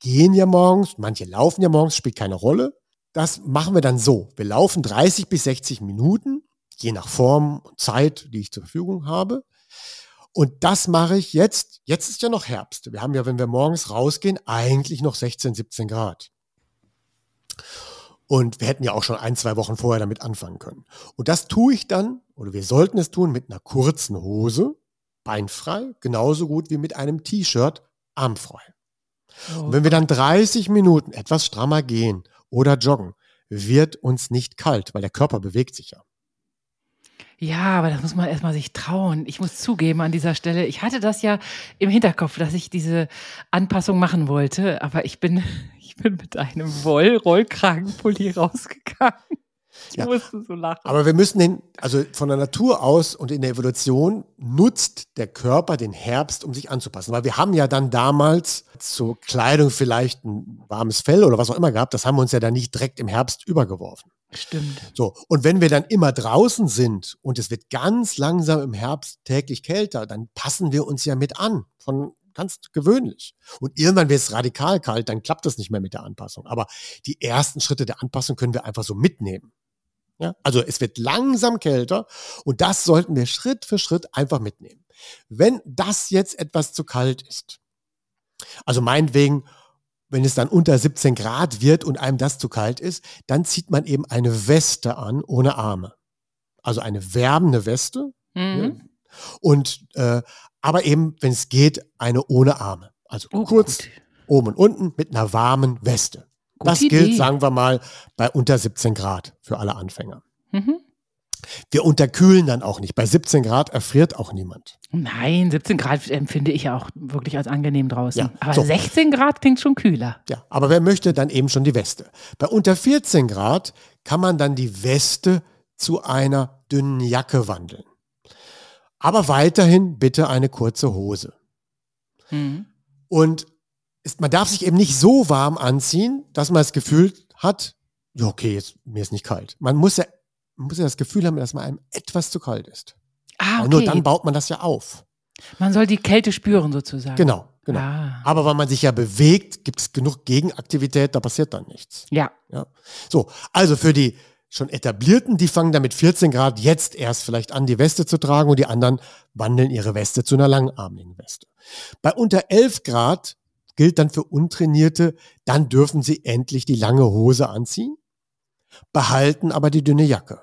gehen ja morgens, manche laufen ja morgens, spielt keine Rolle. Das machen wir dann so. Wir laufen 30 bis 60 Minuten, je nach Form und Zeit, die ich zur Verfügung habe. Und das mache ich jetzt. Jetzt ist ja noch Herbst. Wir haben ja, wenn wir morgens rausgehen, eigentlich noch 16, 17 Grad. Und wir hätten ja auch schon ein, zwei Wochen vorher damit anfangen können. Und das tue ich dann, oder wir sollten es tun, mit einer kurzen Hose, beinfrei, genauso gut wie mit einem T-Shirt, armfrei. Und wenn wir dann 30 Minuten etwas strammer gehen oder joggen, wird uns nicht kalt, weil der Körper bewegt sich ja. Ja, aber das muss man erstmal sich trauen. Ich muss zugeben an dieser Stelle, ich hatte das ja im Hinterkopf, dass ich diese Anpassung machen wollte, aber ich bin, ich bin mit einem Woll-Rollkragenpulli rausgegangen. Ich Ja. musste so lachen. Aber wir müssen den, also von der Natur aus und in der Evolution nutzt der Körper den Herbst, um sich anzupassen. Weil wir haben ja dann damals zur Kleidung vielleicht ein warmes Fell oder was auch immer gehabt. Das haben wir uns ja dann nicht direkt im Herbst übergeworfen. Stimmt. So, und wenn wir dann immer draußen sind und es wird ganz langsam im Herbst täglich kälter, dann passen wir uns ja mit an. Von ganz gewöhnlich. Und irgendwann wird es radikal kalt, dann klappt das nicht mehr mit der Anpassung. Aber die ersten Schritte der Anpassung können wir einfach so mitnehmen. Ja? Also es wird langsam kälter und das sollten wir Schritt für Schritt einfach mitnehmen. Wenn das jetzt etwas zu kalt ist, also meinetwegen, wenn es dann unter 17 Grad wird und einem das zu kalt ist, dann zieht man eben eine Weste an ohne Arme. Also eine wärmende Weste. Mhm. Und äh, aber eben, wenn es geht, eine ohne Arme. Also Oh, kurz gut. oben und unten mit einer warmen Weste. Gute das gilt, Idee. sagen wir mal, bei unter 17 Grad für alle Anfänger. Mhm. Wir unterkühlen dann auch nicht. Bei 17 Grad erfriert auch niemand. Nein, 17 Grad empfinde ich ja auch wirklich als angenehm draußen. Ja, Aber so. 16 Grad klingt schon kühler. Ja, aber wer möchte, dann eben schon die Weste. Bei unter 14 Grad kann man dann die Weste zu einer dünnen Jacke wandeln. Aber weiterhin bitte eine kurze Hose. Mhm. Und ist, man darf sich eben nicht so warm anziehen, dass man das Gefühl hat, ja, okay, jetzt, mir ist nicht kalt. Man muss ja, man muss ja das Gefühl haben, dass man einem etwas zu kalt ist. Ah, Und nur okay. dann baut man das ja auf. Man soll die Kälte spüren sozusagen. Genau, genau. Ah. Aber weil man sich ja bewegt, gibt es genug Gegenaktivität, da passiert dann nichts. Ja. Ja. So, also für die schon etablierten, die fangen dann mit 14 Grad jetzt erst vielleicht an, die Weste zu tragen und die anderen wandeln ihre Weste zu einer langarmigen Weste. Bei unter 11 Grad gilt dann für Untrainierte, dann dürfen sie endlich die lange Hose anziehen, behalten aber die dünne Jacke.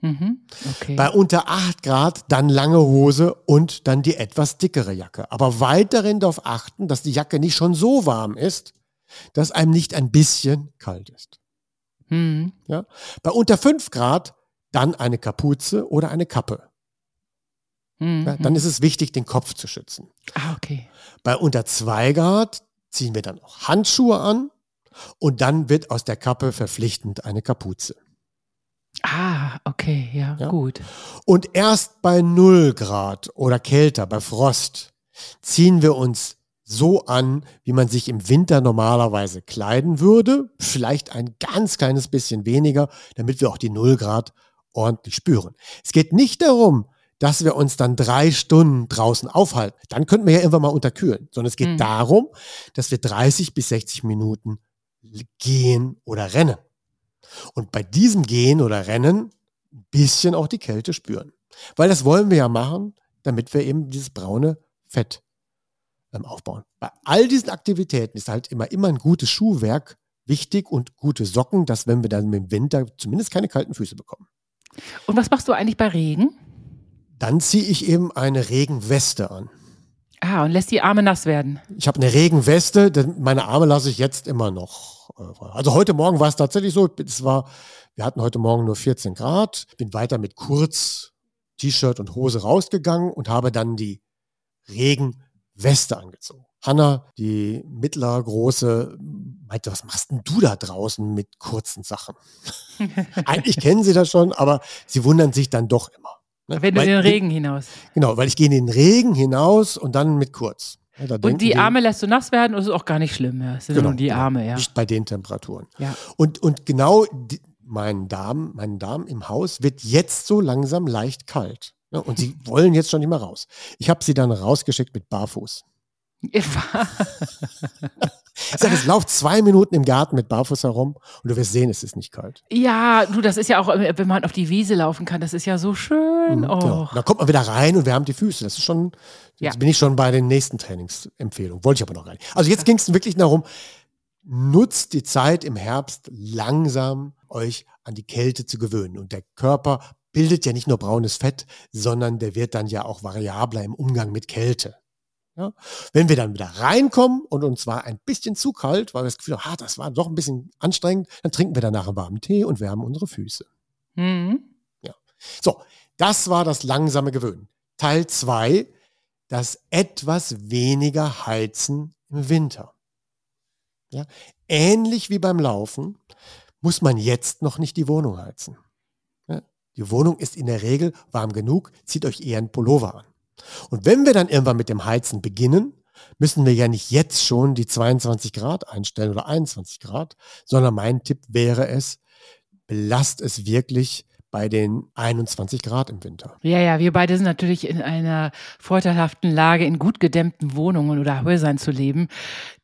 Mhm. Okay. Bei unter 8 Grad dann lange Hose und dann die etwas dickere Jacke. Aber weiterhin darauf achten, dass die Jacke nicht schon so warm ist, dass einem nicht ein bisschen kalt ist. Mhm. Ja? Bei unter 5 Grad dann eine Kapuze oder eine Kappe. Mhm. Ja? Dann ist es wichtig, den Kopf zu schützen. ah, okay. Bei unter 2 Grad ziehen wir dann auch Handschuhe an und dann wird aus der Kappe verpflichtend eine Kapuze. Ah, okay, ja, Ja. gut. Und erst bei 0 Grad oder kälter, bei Frost, ziehen wir uns so an, wie man sich im Winter normalerweise kleiden würde. Vielleicht ein ganz kleines bisschen weniger, damit wir auch die 0 Grad ordentlich spüren. Es geht nicht darum, dass wir uns dann drei Stunden draußen aufhalten. Dann könnten wir ja irgendwann mal unterkühlen. Sondern es geht Mhm. darum, dass wir 30 bis 60 Minuten gehen oder rennen. Und bei diesem Gehen oder Rennen ein bisschen auch die Kälte spüren. Weil das wollen wir ja machen, damit wir eben dieses braune Fett ähm, aufbauen. Bei all diesen Aktivitäten ist halt immer, immer ein gutes Schuhwerk wichtig und gute Socken, dass wenn wir dann im Winter zumindest keine kalten Füße bekommen. Und was machst du eigentlich bei Regen? Dann ziehe ich eben eine Regenweste an. Ah, und lässt die Arme nass werden. Ich habe eine Regenweste, denn meine Arme lasse ich jetzt immer noch. äh, Also heute Morgen war es tatsächlich so, es war, wir hatten heute Morgen nur 14 Grad, bin weiter mit kurz T-Shirt und Hose rausgegangen und habe dann die Regenweste angezogen. Hanna, die mittlere große, meinte, was machst denn du da draußen mit kurzen Sachen? Eigentlich kennen sie das schon, aber sie wundern sich dann doch immer. ne? Wenn du Weil- in den Regen hinaus. Genau, weil ich gehe in den Regen hinaus und dann mit kurz. Ja, Und die Arme lässt du nass werden und das ist auch gar nicht schlimm. Ja. Es sind Genau, nur die genau. Arme, ja. Nicht bei den Temperaturen. ja. Und, und genau die, meinen Damen, meinen Damen im Haus wird jetzt so langsam leicht kalt. Ja, und sie wollen jetzt schon nicht mehr raus. Ich habe sie dann rausgeschickt mit Barfuß. Ich sage, es lauf zwei Minuten im Garten mit Barfuß herum und du wirst sehen, es ist nicht kalt. Ja, du, das ist ja auch, äh, wenn man auf die Wiese laufen kann, das ist ja so schön. Mhm, genau. Oh. Dann kommt man wieder rein und wir haben die Füße. Das ist schon, jetzt Ja. bin ich schon bei den nächsten Trainingsempfehlungen. Wollte ich aber noch nicht. Also jetzt ging es wirklich darum, nutzt die Zeit im Herbst langsam euch an die Kälte zu gewöhnen. Und der Körper bildet ja nicht nur braunes Fett, sondern der wird dann ja auch variabler im Umgang mit Kälte. Ja? Wenn wir dann wieder reinkommen und uns war ein bisschen zu kalt, weil wir das Gefühl haben, ah, das war doch ein bisschen anstrengend, dann trinken wir danach einen warmen Tee und wärmen unsere Füße. Mhm. So, das war das langsame Gewöhnen. Teil zwei, das etwas weniger Heizen im Winter. Ja, ähnlich wie beim Laufen muss man jetzt noch nicht die Wohnung heizen. Die Wohnung ist in der Regel warm genug, zieht euch eher einen Pullover an. Und wenn wir dann irgendwann mit dem Heizen beginnen, müssen wir ja nicht jetzt schon die 22 Grad einstellen oder 21 Grad, sondern mein Tipp wäre es, belast es wirklich bei den 21 Grad im Winter. Ja, ja, wir beide sind natürlich in einer vorteilhaften Lage, in gut gedämmten Wohnungen oder Häusern zu leben.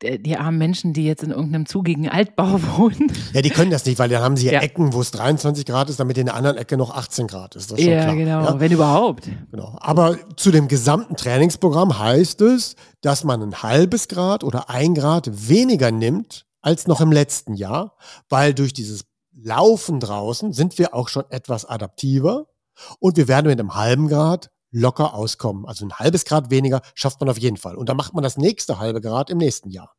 Die, armen Menschen, die jetzt in irgendeinem zugigen Altbau wohnen. Ja, die können das nicht, weil dann haben sie ja, Ja. Ecken, wo es 23 Grad ist, damit in der anderen Ecke noch 18 Grad ist. Das ist Ja, klar. genau, Ja? wenn überhaupt. Genau. Aber zu dem gesamten Trainingsprogramm heißt es, dass man ein halbes Grad oder ein Grad weniger nimmt als noch im letzten Jahr, weil durch dieses Laufen draußen sind wir auch schon etwas adaptiver und wir werden mit einem halben Grad locker auskommen. Also ein halbes Grad weniger schafft man auf jeden Fall. Und dann macht man das nächste halbe Grad im nächsten Jahr.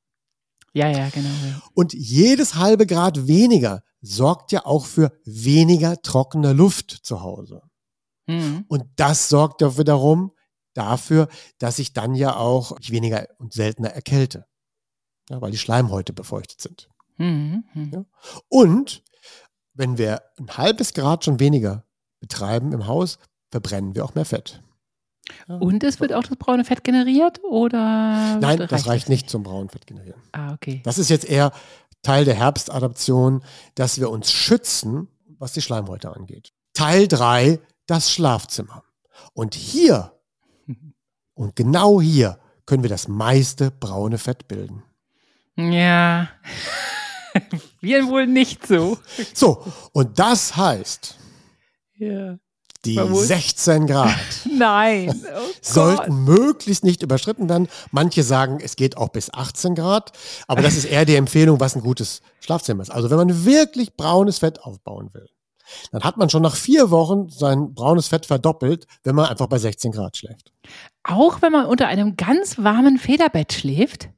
Ja, ja, genau. Ja. Und jedes halbe Grad weniger sorgt ja auch für weniger trockene Luft zu Hause. Mhm. Und das sorgt ja wiederum dafür, dass ich dann ja auch weniger und seltener erkälte. Ja, weil die Schleimhäute befeuchtet sind. Mhm. Mhm. Ja. Und wenn wir ein halbes Grad schon weniger betreiben im Haus, verbrennen wir auch mehr Fett. Ja. Und es wird auch das braune Fett generiert oder? Nein, das reicht nicht zum braunen Fett generieren. Ah, okay. Das ist jetzt eher Teil der Herbstadaption, dass wir uns schützen, was die Schleimhäute angeht. Teil drei, das Schlafzimmer. Und hier, und genau hier, können wir das meiste braune Fett bilden. Ja. Wir wohl nicht so. So, und das heißt, Ja. die Man muss- 16 Grad Nein. Oh sollten möglichst nicht überschritten werden. Manche sagen, es geht auch bis 18 Grad, aber das ist eher die Empfehlung, was ein gutes Schlafzimmer ist. Also wenn man wirklich braunes Fett aufbauen will, dann hat man schon nach vier Wochen sein braunes Fett verdoppelt, wenn man einfach bei 16 Grad schläft. Auch wenn man unter einem ganz warmen Federbett schläft?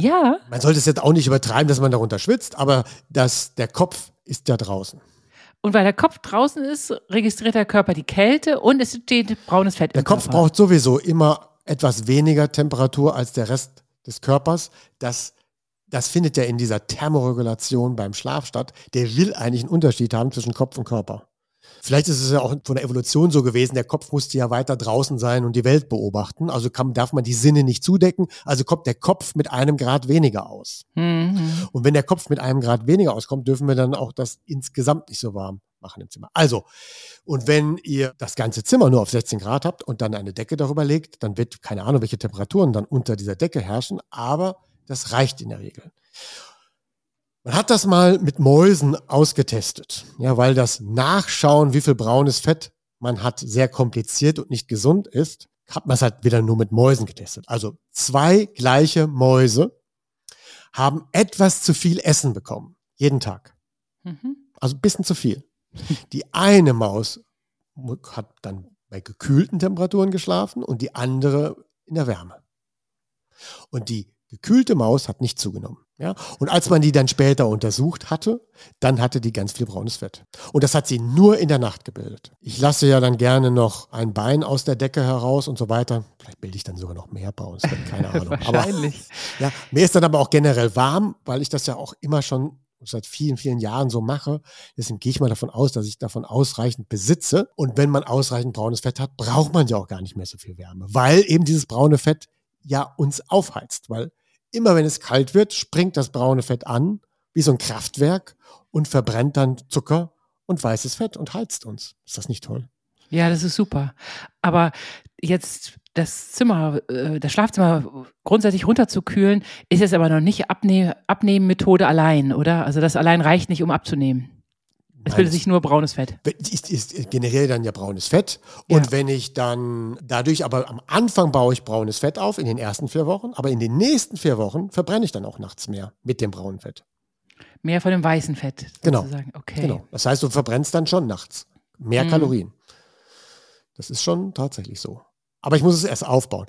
Ja. Man sollte es jetzt auch nicht übertreiben, dass man darunter schwitzt, aber das, der Kopf ist ja draußen. Und weil der Kopf draußen ist, registriert der Körper die Kälte und es steht braunes Fett Der im Kopf Körper. braucht sowieso immer etwas weniger Temperatur als der Rest des Körpers. Das, das findet ja in dieser Thermoregulation beim Schlaf statt. Der will eigentlich einen Unterschied haben zwischen Kopf und Körper. Vielleicht ist es ja auch von der Evolution so gewesen, der Kopf musste ja weiter draußen sein und die Welt beobachten. Also kann, darf man die Sinne nicht zudecken. Also kommt der Kopf mit einem Grad weniger aus. Mhm. Und wenn der Kopf mit einem Grad weniger auskommt, dürfen wir dann auch das insgesamt nicht so warm machen im Zimmer. Also, und wenn ihr das ganze Zimmer nur auf 16 Grad habt und dann eine Decke darüber legt, dann wird keine Ahnung, welche Temperaturen dann unter dieser Decke herrschen, aber das reicht in der Regel. Man hat das mal mit Mäusen ausgetestet, ja, weil das Nachschauen, wie viel braunes Fett man hat, sehr kompliziert und nicht gesund ist, hat man es halt wieder nur mit Mäusen getestet. Also zwei gleiche Mäuse haben etwas zu viel Essen bekommen, jeden Tag. Mhm. Also ein bisschen zu viel. Die eine Maus hat dann bei gekühlten Temperaturen geschlafen und die andere in der Wärme. Und die gekühlte Maus hat nicht zugenommen. Ja? Und als man die dann später untersucht hatte, dann hatte die ganz viel braunes Fett. Und das hat sie nur in der Nacht gebildet. Ich lasse ja dann gerne noch ein Bein aus der Decke heraus und so weiter. Vielleicht bilde ich dann sogar noch mehr braunes Fett, keine Ahnung. Wahrscheinlich. Aber, ja, mir ist dann aber auch generell warm, weil ich das ja auch immer schon seit vielen, vielen Jahren so mache. Deswegen gehe ich mal davon aus, dass ich davon ausreichend besitze. Und wenn man ausreichend braunes Fett hat, braucht man ja auch gar nicht mehr so viel Wärme, weil eben dieses braune Fett ja uns aufheizt, weil immer wenn es kalt wird, springt das braune Fett an, wie so ein Kraftwerk und verbrennt dann Zucker und weißes Fett und heizt uns. Ist das nicht toll? Ja, das ist super. Aber jetzt das Zimmer, äh, das Schlafzimmer grundsätzlich runterzukühlen, ist jetzt aber noch nicht Abne Abnehmmethode allein, oder? Also das allein reicht nicht, um abzunehmen. Es bildet sich nur braunes Fett. Ist, ist generell dann ja braunes Fett. Und ja. wenn ich dann dadurch, aber am Anfang baue ich braunes Fett auf in den ersten vier Wochen, aber in den nächsten vier Wochen verbrenne ich dann auch nachts mehr mit dem braunen Fett. Mehr von dem weißen Fett. Genau. Okay. genau. Das heißt, du verbrennst dann schon nachts mehr mhm. Kalorien. Das ist schon tatsächlich so. Aber ich muss es erst aufbauen.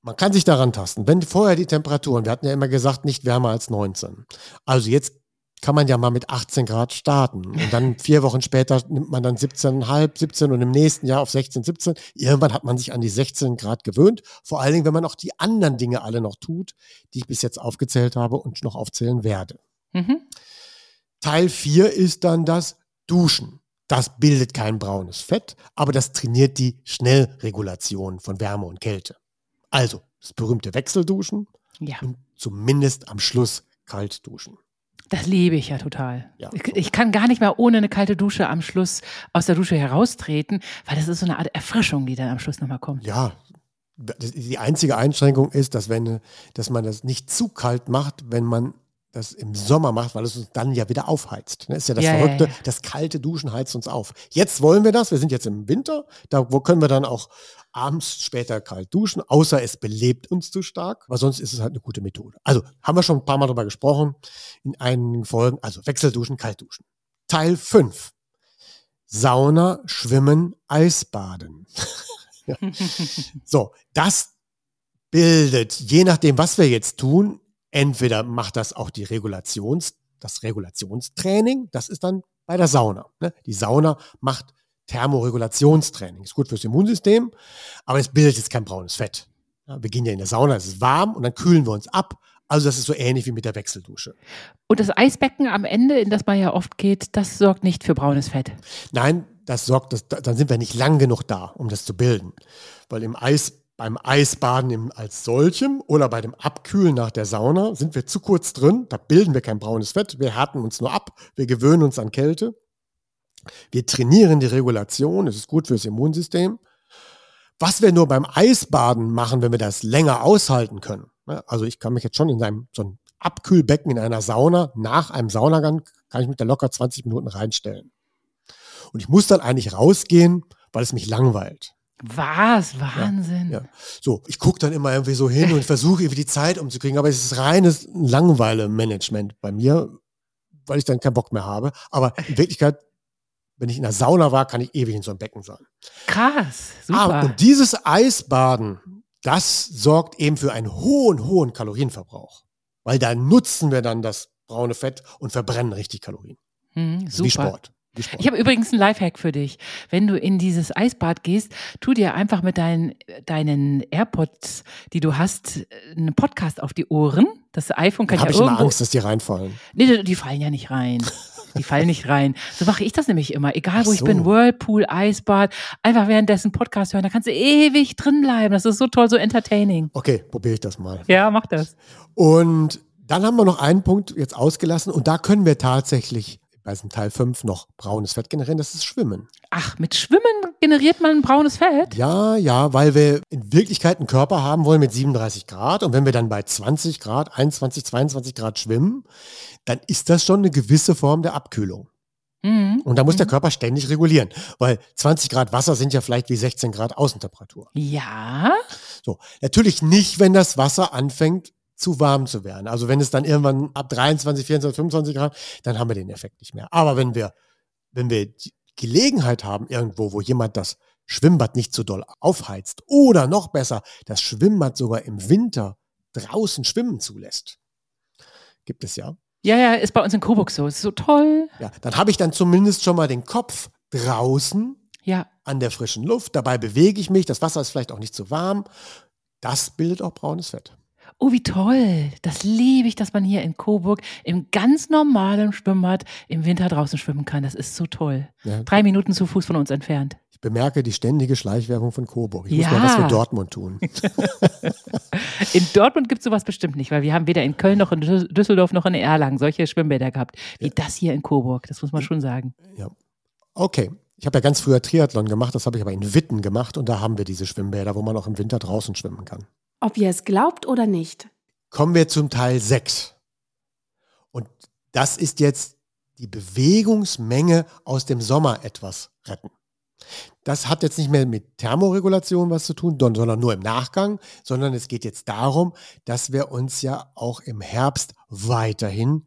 Man kann sich daran tasten. Wenn vorher die Temperaturen, wir hatten ja immer gesagt, nicht wärmer als 19. Also jetzt kann man ja mal mit 18 Grad starten. Und dann vier Wochen später nimmt man dann 17,5, 17 und im nächsten Jahr auf 16, 17. Irgendwann hat man sich an die 16 Grad gewöhnt. Vor allen Dingen, wenn man auch die anderen Dinge alle noch tut, die ich bis jetzt aufgezählt habe und noch aufzählen werde. Mhm. Teil 4 ist dann das Duschen. Das bildet kein braunes Fett, aber das trainiert die Schnellregulation von Wärme und Kälte. Also das berühmte Wechselduschen ja. und zumindest am Schluss kalt duschen. Das liebe ich ja total. Ja, ich, ich, kann gar nicht mehr ohne eine kalte Dusche am Schluss aus der Dusche heraustreten, weil das ist so eine Art Erfrischung, die dann am Schluss nochmal kommt. Ja, die einzige Einschränkung ist, dass, wenn, dass man das nicht zu kalt macht, wenn man das im Sommer macht, weil es uns dann ja wieder aufheizt. Das ne? ist ja das ja, Verrückte, das kalte Duschen heizt uns auf. Jetzt wollen wir das, wir sind jetzt im Winter, da wo können wir dann auch abends später kalt duschen, außer es belebt uns zu stark, weil sonst ist es halt eine gute Methode. Also haben wir schon ein paar Mal darüber gesprochen in einigen Folgen, also Wechselduschen, Kaltduschen. Teil 5. Sauna, Schwimmen, Eisbaden. so, das bildet, je nachdem, was wir jetzt tun, Entweder macht das auch die Regulations, das Regulationstraining, das ist dann bei der Sauna. Ne? Die Sauna macht Thermoregulationstraining. Ist gut fürs Immunsystem, aber es bildet jetzt kein braunes Fett. Ja, wir gehen ja in der Sauna, es ist warm und dann kühlen wir uns ab. Also das ist so ähnlich wie mit der Wechseldusche. Und das Eisbecken am Ende, in das man ja oft geht, das sorgt nicht für braunes Fett. Nein, das sorgt, das, dann sind wir nicht lang genug da, um das zu bilden. Weil im Eis beim Eisbaden im, als solchem oder bei dem Abkühlen nach der Sauna sind wir zu kurz drin. Da bilden wir kein braunes Fett. Wir härten uns nur ab. Wir gewöhnen uns an Kälte. Wir trainieren die Regulation. Es ist gut fürs Immunsystem. Was wir nur beim Eisbaden machen, wenn wir das länger aushalten können. Ne, also ich kann mich jetzt schon in einem, so ein Abkühlbecken in einer Sauna, nach einem Saunagang, kann ich mich da locker 20 Minuten reinstellen. Und ich muss dann eigentlich rausgehen, weil es mich langweilt. Was? Wahnsinn. Ja, ja. So, ich gucke dann immer irgendwie so hin und versuche irgendwie die Zeit umzukriegen, aber es ist reines Langweile-Management bei mir, weil ich dann keinen Bock mehr habe. Aber in Wirklichkeit, wenn ich in der Sauna war, kann ich ewig in so einem Becken sein. Krass, super. Ah, und dieses Eisbaden, das sorgt eben für einen hohen, hohen Kalorienverbrauch. Weil da nutzen wir dann das braune Fett und verbrennen richtig Kalorien. Hm, super. Wie Sport. Ich habe übrigens einen Lifehack für dich. Wenn du in dieses Eisbad gehst, tu dir einfach mit deinen, deinen AirPods, die du hast, einen Podcast auf die Ohren. Das iPhone kann Dann ja irgendwo... habe ich immer Angst, dass die reinfallen. Nee, die fallen ja nicht rein. Die fallen nicht rein. So mache ich das nämlich immer. Egal, wo so. ich bin, Whirlpool, Eisbad, einfach währenddessen Podcast hören. Da kannst du ewig drin bleiben. Das ist so toll, so entertaining. Okay, probiere ich das mal. Ja, mach das. Und dann haben wir noch einen Punkt jetzt ausgelassen und da können wir tatsächlich bei diesem Teil 5 noch braunes Fett generieren, das ist Schwimmen. Ach, mit Schwimmen generiert man braunes Fett? Ja, ja, weil wir in Wirklichkeit einen Körper haben wollen mit 37 Grad und wenn wir dann bei 20 Grad, 21, 22 Grad schwimmen, dann ist das schon eine gewisse Form der Abkühlung. Mhm. Und da muss der Mhm. Körper ständig regulieren, weil 20 Grad Wasser sind ja vielleicht wie 16 Grad Außentemperatur. Ja. So, natürlich nicht, wenn das Wasser anfängt zu warm zu werden. Also wenn es dann irgendwann ab 23, 24, 25 Grad, dann haben wir den Effekt nicht mehr. Aber wenn wir, wenn wir die Gelegenheit haben irgendwo, wo jemand das Schwimmbad nicht so doll aufheizt oder noch besser, das Schwimmbad sogar im Winter draußen schwimmen zulässt, gibt es ja. Ja, ja, ist bei uns in Coburg so. Ist so toll. Ja, dann habe ich dann zumindest schon mal den Kopf draußen Ja. an der frischen Luft. Dabei bewege ich mich. Das Wasser ist vielleicht auch nicht zu warm. Das bildet auch braunes Fett. Oh, wie toll. Das liebe ich, dass man hier in Coburg im ganz normalen Schwimmbad im Winter draußen schwimmen kann. Das ist so toll. Ja. Drei Minuten zu Fuß von uns entfernt. Ich bemerke die ständige Schleichwerbung von Coburg. Ich Ja. muss mal was für Dortmund tun. In Dortmund gibt es sowas bestimmt nicht, weil wir haben weder in Köln noch in Düs- Düsseldorf noch in Erlangen solche Schwimmbäder gehabt, wie das hier in Coburg. Das muss man schon sagen. Ja. Okay. Ich habe ja ganz früher Triathlon gemacht, das habe ich aber in Witten gemacht und da haben wir diese Schwimmbäder, wo man auch im Winter draußen schwimmen kann. Ob ihr es glaubt oder nicht. Kommen wir zum Teil 6. Und das ist jetzt die Bewegungsmenge aus dem Sommer etwas retten. Das hat jetzt nicht mehr mit Thermoregulation was zu tun, sondern nur im Nachgang, sondern es geht jetzt darum, dass wir uns ja auch im Herbst weiterhin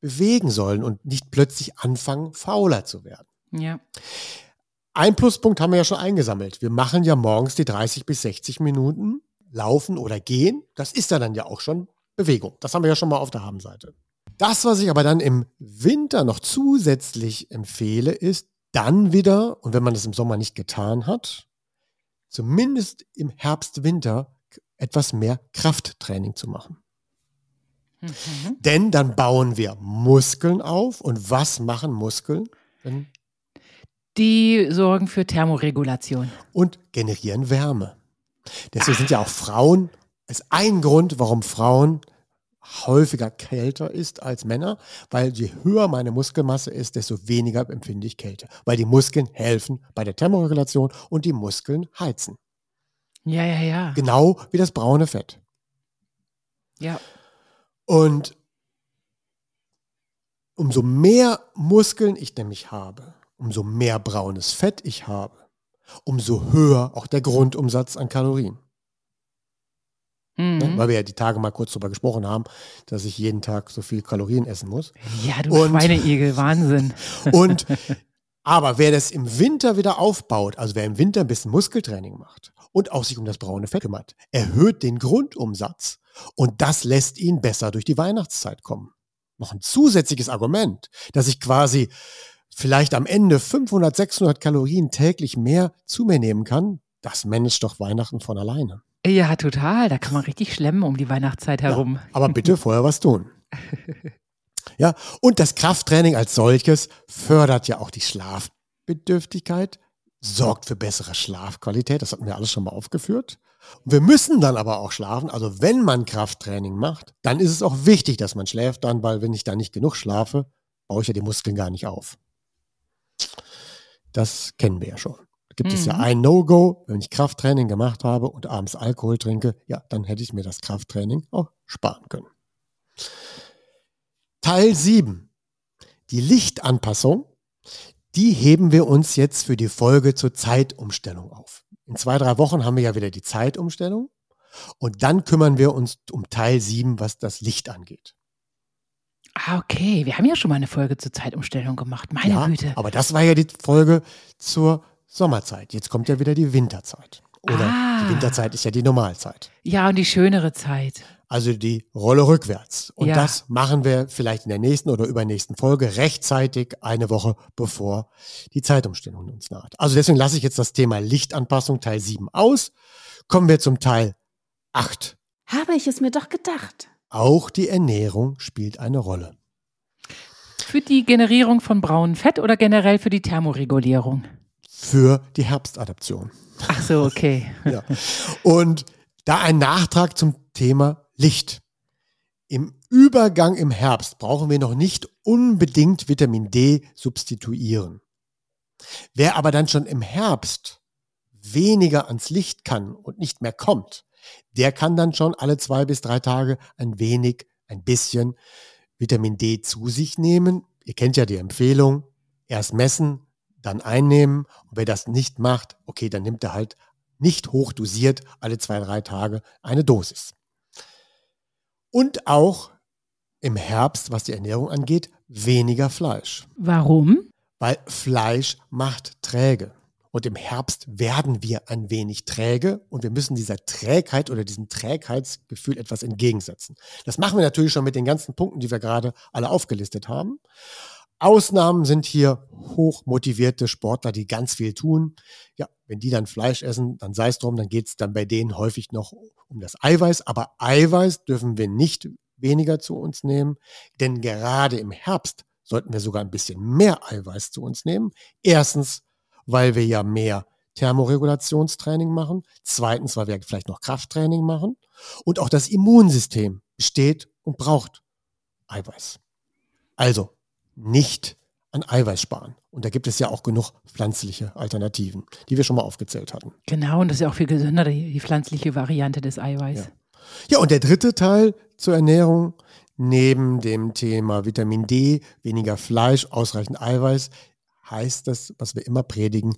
bewegen sollen und nicht plötzlich anfangen, fauler zu werden. Ja. Ein Pluspunkt haben wir ja schon eingesammelt. Wir machen ja morgens die 30 bis 60 Minuten laufen oder gehen. Das ist ja dann ja auch schon Bewegung. Das haben wir ja schon mal auf der Habenseite. Das, was ich aber dann im Winter noch zusätzlich empfehle, ist dann wieder, und wenn man das im Sommer nicht getan hat, zumindest im Herbst, Winter etwas mehr Krafttraining zu machen. Mhm. Denn dann bauen wir Muskeln auf. Und was machen Muskeln? Die sorgen für Thermoregulation. und generieren Wärme. Deswegen sind ja auch Frauen, ist ein Grund, warum Frauen häufiger kälter ist als Männer, weil je höher meine Muskelmasse ist, desto weniger empfinde ich Kälte. Weil die Muskeln helfen bei der Thermoregulation und die Muskeln heizen. Ja, ja, ja. Genau wie das braune Fett. Ja. Und umso mehr Muskeln ich nämlich habe, umso mehr braunes Fett ich habe, umso höher auch der Grundumsatz an Kalorien. Mhm. Weil wir ja die Tage mal kurz darüber gesprochen haben, dass ich jeden Tag so viel Kalorien essen muss. Ja, du Und- Schweineigel, Wahnsinn. Und aber wer das im Winter wieder aufbaut, also wer im Winter ein bisschen Muskeltraining macht und auch sich um das braune Fett kümmert, erhöht den Grundumsatz und das lässt ihn besser durch die Weihnachtszeit kommen. Noch ein zusätzliches Argument, dass ich quasi vielleicht am Ende 500, 600 Kalorien täglich mehr zu mir nehmen kann, das managt doch Weihnachten von alleine. Ja, total. Da kann man richtig schlemmen um die Weihnachtszeit herum. Aber bitte vorher was tun. Ja, und das Krafttraining als solches fördert ja auch die Schlafbedürftigkeit, sorgt für bessere Schlafqualität, das hatten wir alles schon mal aufgeführt. Und wir müssen dann aber auch schlafen, also wenn man Krafttraining macht, dann ist es auch wichtig, dass man schläft dann, weil wenn ich da nicht genug schlafe, baue ich ja die Muskeln gar nicht auf. Das kennen wir ja schon. Da gibt es ja Mhm. ein No-Go, wenn ich Krafttraining gemacht habe und abends Alkohol trinke, ja, dann hätte ich mir das Krafttraining auch sparen können. Teil 7. Die Lichtanpassung, die heben wir uns jetzt für die Folge zur Zeitumstellung auf. In zwei, drei Wochen haben wir ja wieder die Zeitumstellung und dann kümmern wir uns um Teil 7, was das Licht angeht. Ah, okay. Wir haben ja schon mal eine Folge zur Zeitumstellung gemacht. Meine ja, Güte. aber das war ja die Folge zur Sommerzeit. Jetzt kommt ja wieder die Winterzeit. Oder Ah. die Winterzeit ist ja die Normalzeit. Ja, und die schönere Zeit. Also die Rolle rückwärts. Und Ja. das machen wir vielleicht in der nächsten oder übernächsten Folge rechtzeitig eine Woche bevor die Zeitumstellung uns naht. Also deswegen lasse ich jetzt das Thema Lichtanpassung Teil 7 aus. Kommen wir zum Teil 8. Habe ich es mir doch gedacht. Auch die Ernährung spielt eine Rolle. Für die Generierung von braunem Fett oder generell für die Thermoregulierung? Für die Herbstadaption. Ach so, okay. Ja. Und da ein Nachtrag zum Thema Licht. Im Übergang im Herbst brauchen wir noch nicht unbedingt Vitamin D substituieren. Wer aber dann schon im Herbst weniger ans Licht kann und nicht mehr kommt, der kann dann schon alle zwei bis drei Tage ein wenig, ein bisschen Vitamin D zu sich nehmen. Ihr kennt ja die Empfehlung, erst messen, dann einnehmen. Und wer das nicht macht, okay, dann nimmt er halt nicht hoch dosiert alle zwei, drei Tage eine Dosis. Und auch im Herbst, was die Ernährung angeht, weniger Fleisch. Warum? Weil Fleisch macht träge. Und im Herbst werden wir ein wenig träge und wir müssen dieser Trägheit oder diesem Trägheitsgefühl etwas entgegensetzen. Das machen wir natürlich schon mit den ganzen Punkten, die wir gerade alle aufgelistet haben. Ausnahmen sind hier hochmotivierte Sportler, die ganz viel tun. Ja, wenn die dann Fleisch essen, dann sei es drum, dann geht es dann bei denen häufig noch um das Eiweiß. Aber Eiweiß dürfen wir nicht weniger zu uns nehmen, denn gerade im Herbst sollten wir sogar ein bisschen mehr Eiweiß zu uns nehmen. Erstens, weil wir ja mehr Thermoregulationstraining machen. Zweitens, weil wir vielleicht noch Krafttraining machen. Und auch das Immunsystem besteht und braucht Eiweiß. Also nicht an Eiweiß sparen. Und da gibt es ja auch genug pflanzliche Alternativen, die wir schon mal aufgezählt hatten. Genau, und das ist ja auch viel gesünder, die, pflanzliche Variante des Eiweiß. Ja. ja, und der dritte Teil zur Ernährung, neben dem Thema Vitamin D, weniger Fleisch, ausreichend Eiweiß, heißt das, was wir immer predigen,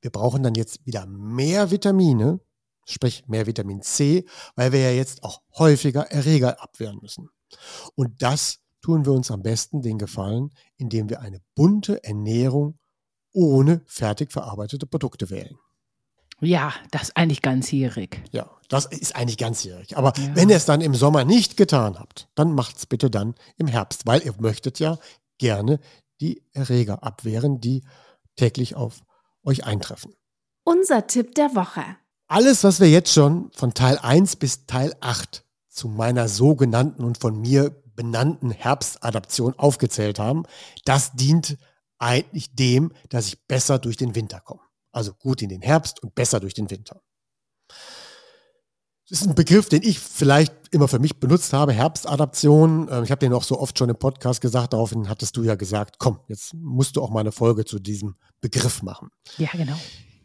wir brauchen dann jetzt wieder mehr Vitamine, sprich mehr Vitamin C, weil wir ja jetzt auch häufiger Erreger abwehren müssen. Und das tun wir uns am besten den Gefallen, indem wir eine bunte Ernährung ohne fertig verarbeitete Produkte wählen. Ja, das ist eigentlich ganzjährig. Ja, das ist eigentlich ganzjährig. Aber ja. wenn ihr es dann im Sommer nicht getan habt, dann macht es bitte dann im Herbst, weil ihr möchtet ja gerne die Erreger abwehren, die täglich auf euch eintreffen. Unser Tipp der Woche. Alles, was wir jetzt schon von Teil 1 bis Teil 8 zu meiner sogenannten und von mir benannten Herbstadaption aufgezählt haben, das dient eigentlich dem, dass ich besser durch den Winter komme. Also gut in den Herbst und besser durch den Winter. Das ist ein Begriff, den ich vielleicht immer für mich benutzt habe, Herbstadaption. Ähm, ich habe den auch so oft schon im Podcast gesagt, daraufhin hattest du ja gesagt, komm, jetzt musst du auch mal eine Folge zu diesem Begriff machen. Ja, genau.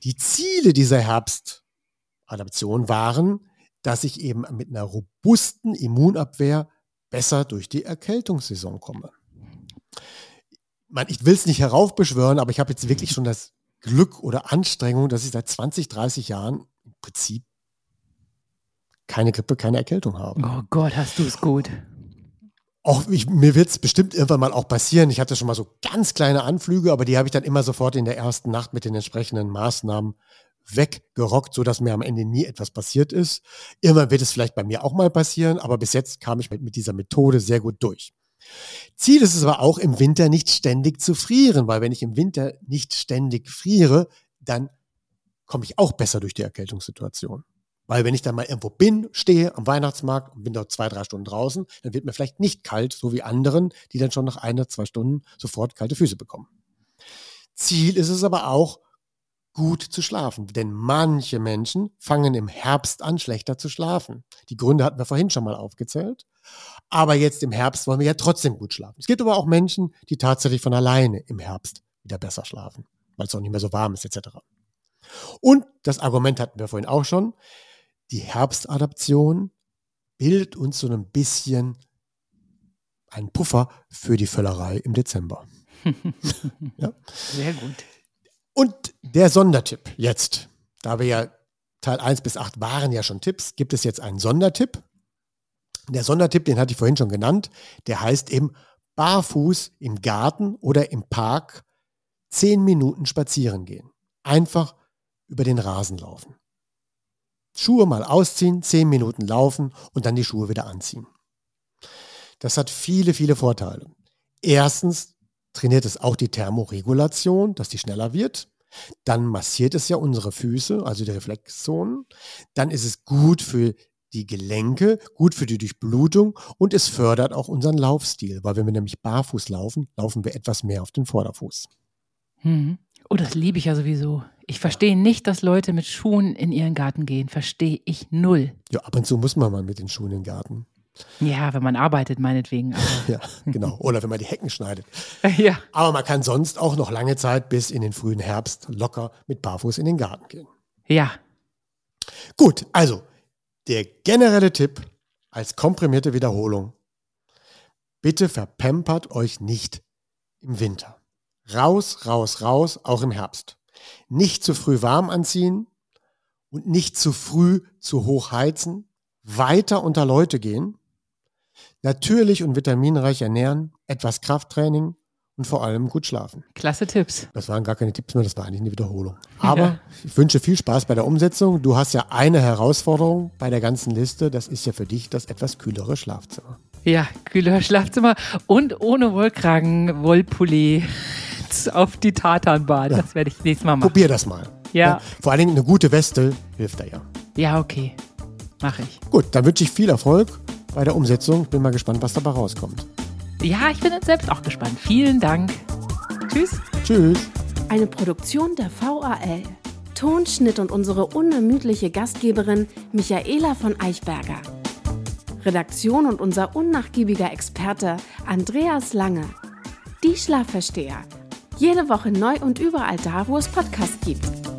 Die Ziele dieser Herbstadaption waren, dass ich eben mit einer robusten Immunabwehr besser durch die Erkältungssaison komme. Ich will es nicht heraufbeschwören, aber ich habe jetzt wirklich schon das Glück oder Anstrengung, dass ich seit 20, 30 Jahren im Prinzip keine Grippe, keine Erkältung habe. Oh Gott, hast du es gut. Auch ich, mir wird es bestimmt irgendwann mal auch passieren. Ich hatte schon mal so ganz kleine Anflüge, aber die habe ich dann immer sofort in der ersten Nacht mit den entsprechenden Maßnahmen weggerockt, sodass mir am Ende nie etwas passiert ist. Irgendwann wird es vielleicht bei mir auch mal passieren, aber bis jetzt kam ich mit, mit dieser Methode sehr gut durch. Ziel ist es aber auch, im Winter nicht ständig zu frieren, weil wenn ich im Winter nicht ständig friere, dann komme ich auch besser durch die Erkältungssituation. Weil wenn ich dann mal irgendwo bin, stehe am Weihnachtsmarkt und bin dort zwei, drei Stunden draußen, dann wird mir vielleicht nicht kalt, so wie anderen, die dann schon nach einer, zwei Stunden sofort kalte Füße bekommen. Ziel ist es aber auch, gut zu schlafen. Denn manche Menschen fangen im Herbst an, schlechter zu schlafen. Die Gründe hatten wir vorhin schon mal aufgezählt. Aber jetzt im Herbst wollen wir ja trotzdem gut schlafen. Es gibt aber auch Menschen, die tatsächlich von alleine im Herbst wieder besser schlafen, weil es auch nicht mehr so warm ist etc. Und das Argument hatten wir vorhin auch schon die Herbstadaption bildet uns so ein bisschen einen Puffer für die Völlerei im Dezember. ja. Sehr gut. Und der Sondertipp jetzt, da wir ja Teil 1 bis 8 waren ja schon Tipps, gibt es jetzt einen Sondertipp. Der Sondertipp, den hatte ich vorhin schon genannt, der heißt eben barfuß im Garten oder im Park zehn Minuten spazieren gehen. Einfach über den Rasen laufen. Schuhe mal ausziehen, zehn Minuten laufen und dann die Schuhe wieder anziehen. Das hat viele, viele Vorteile. Erstens trainiert es auch die Thermoregulation, dass die schneller wird. Dann massiert es ja unsere Füße, also die Reflexzonen. Dann ist es gut für die Gelenke, gut für die Durchblutung und es fördert auch unseren Laufstil, weil wenn wir nämlich barfuß laufen, laufen wir etwas mehr auf den Vorderfuß. Mhm. Oh, das liebe ich ja sowieso. Ich verstehe nicht, dass Leute mit Schuhen in ihren Garten gehen. Verstehe ich null. Ja, ab und zu muss man mal mit den Schuhen in den Garten. Ja, wenn man arbeitet, meinetwegen. Ja, genau. Oder wenn man die Hecken schneidet. ja. Aber man kann sonst auch noch lange Zeit bis in den frühen Herbst locker mit Barfuß in den Garten gehen. Ja. Gut, also der generelle Tipp als komprimierte Wiederholung. Bitte verpampert euch nicht im Winter. Raus, raus, raus, auch im Herbst. Nicht zu früh warm anziehen und nicht zu früh zu hoch heizen. Weiter unter Leute gehen. Natürlich und vitaminreich ernähren, etwas Krafttraining und vor allem gut schlafen. Klasse Tipps. Das waren gar keine Tipps mehr, das war eigentlich eine Wiederholung. Aber ja. ich wünsche viel Spaß bei der Umsetzung. Du hast ja eine Herausforderung bei der ganzen Liste. Das ist ja für dich das etwas kühlere Schlafzimmer. Ja, kühlere Schlafzimmer und ohne Wollkragen, Wollpulli auf die Tatanbahn. Das werde ich nächstes Mal machen. Probier das mal. Ja. ja. Vor allen Dingen eine gute Weste hilft da ja. Ja, okay. Mache ich. Gut, dann wünsche ich viel Erfolg bei der Umsetzung. Bin mal gespannt, was dabei rauskommt. Ja, ich bin jetzt selbst auch gespannt. Vielen Dank. Tschüss. Tschüss. Eine Produktion der VAL. Tonschnitt und unsere unermüdliche Gastgeberin Michaela von Eichberger. Redaktion und unser unnachgiebiger Experte Andreas Lange. Die Schlafversteher. Jede Woche neu und überall da, wo es Podcasts gibt.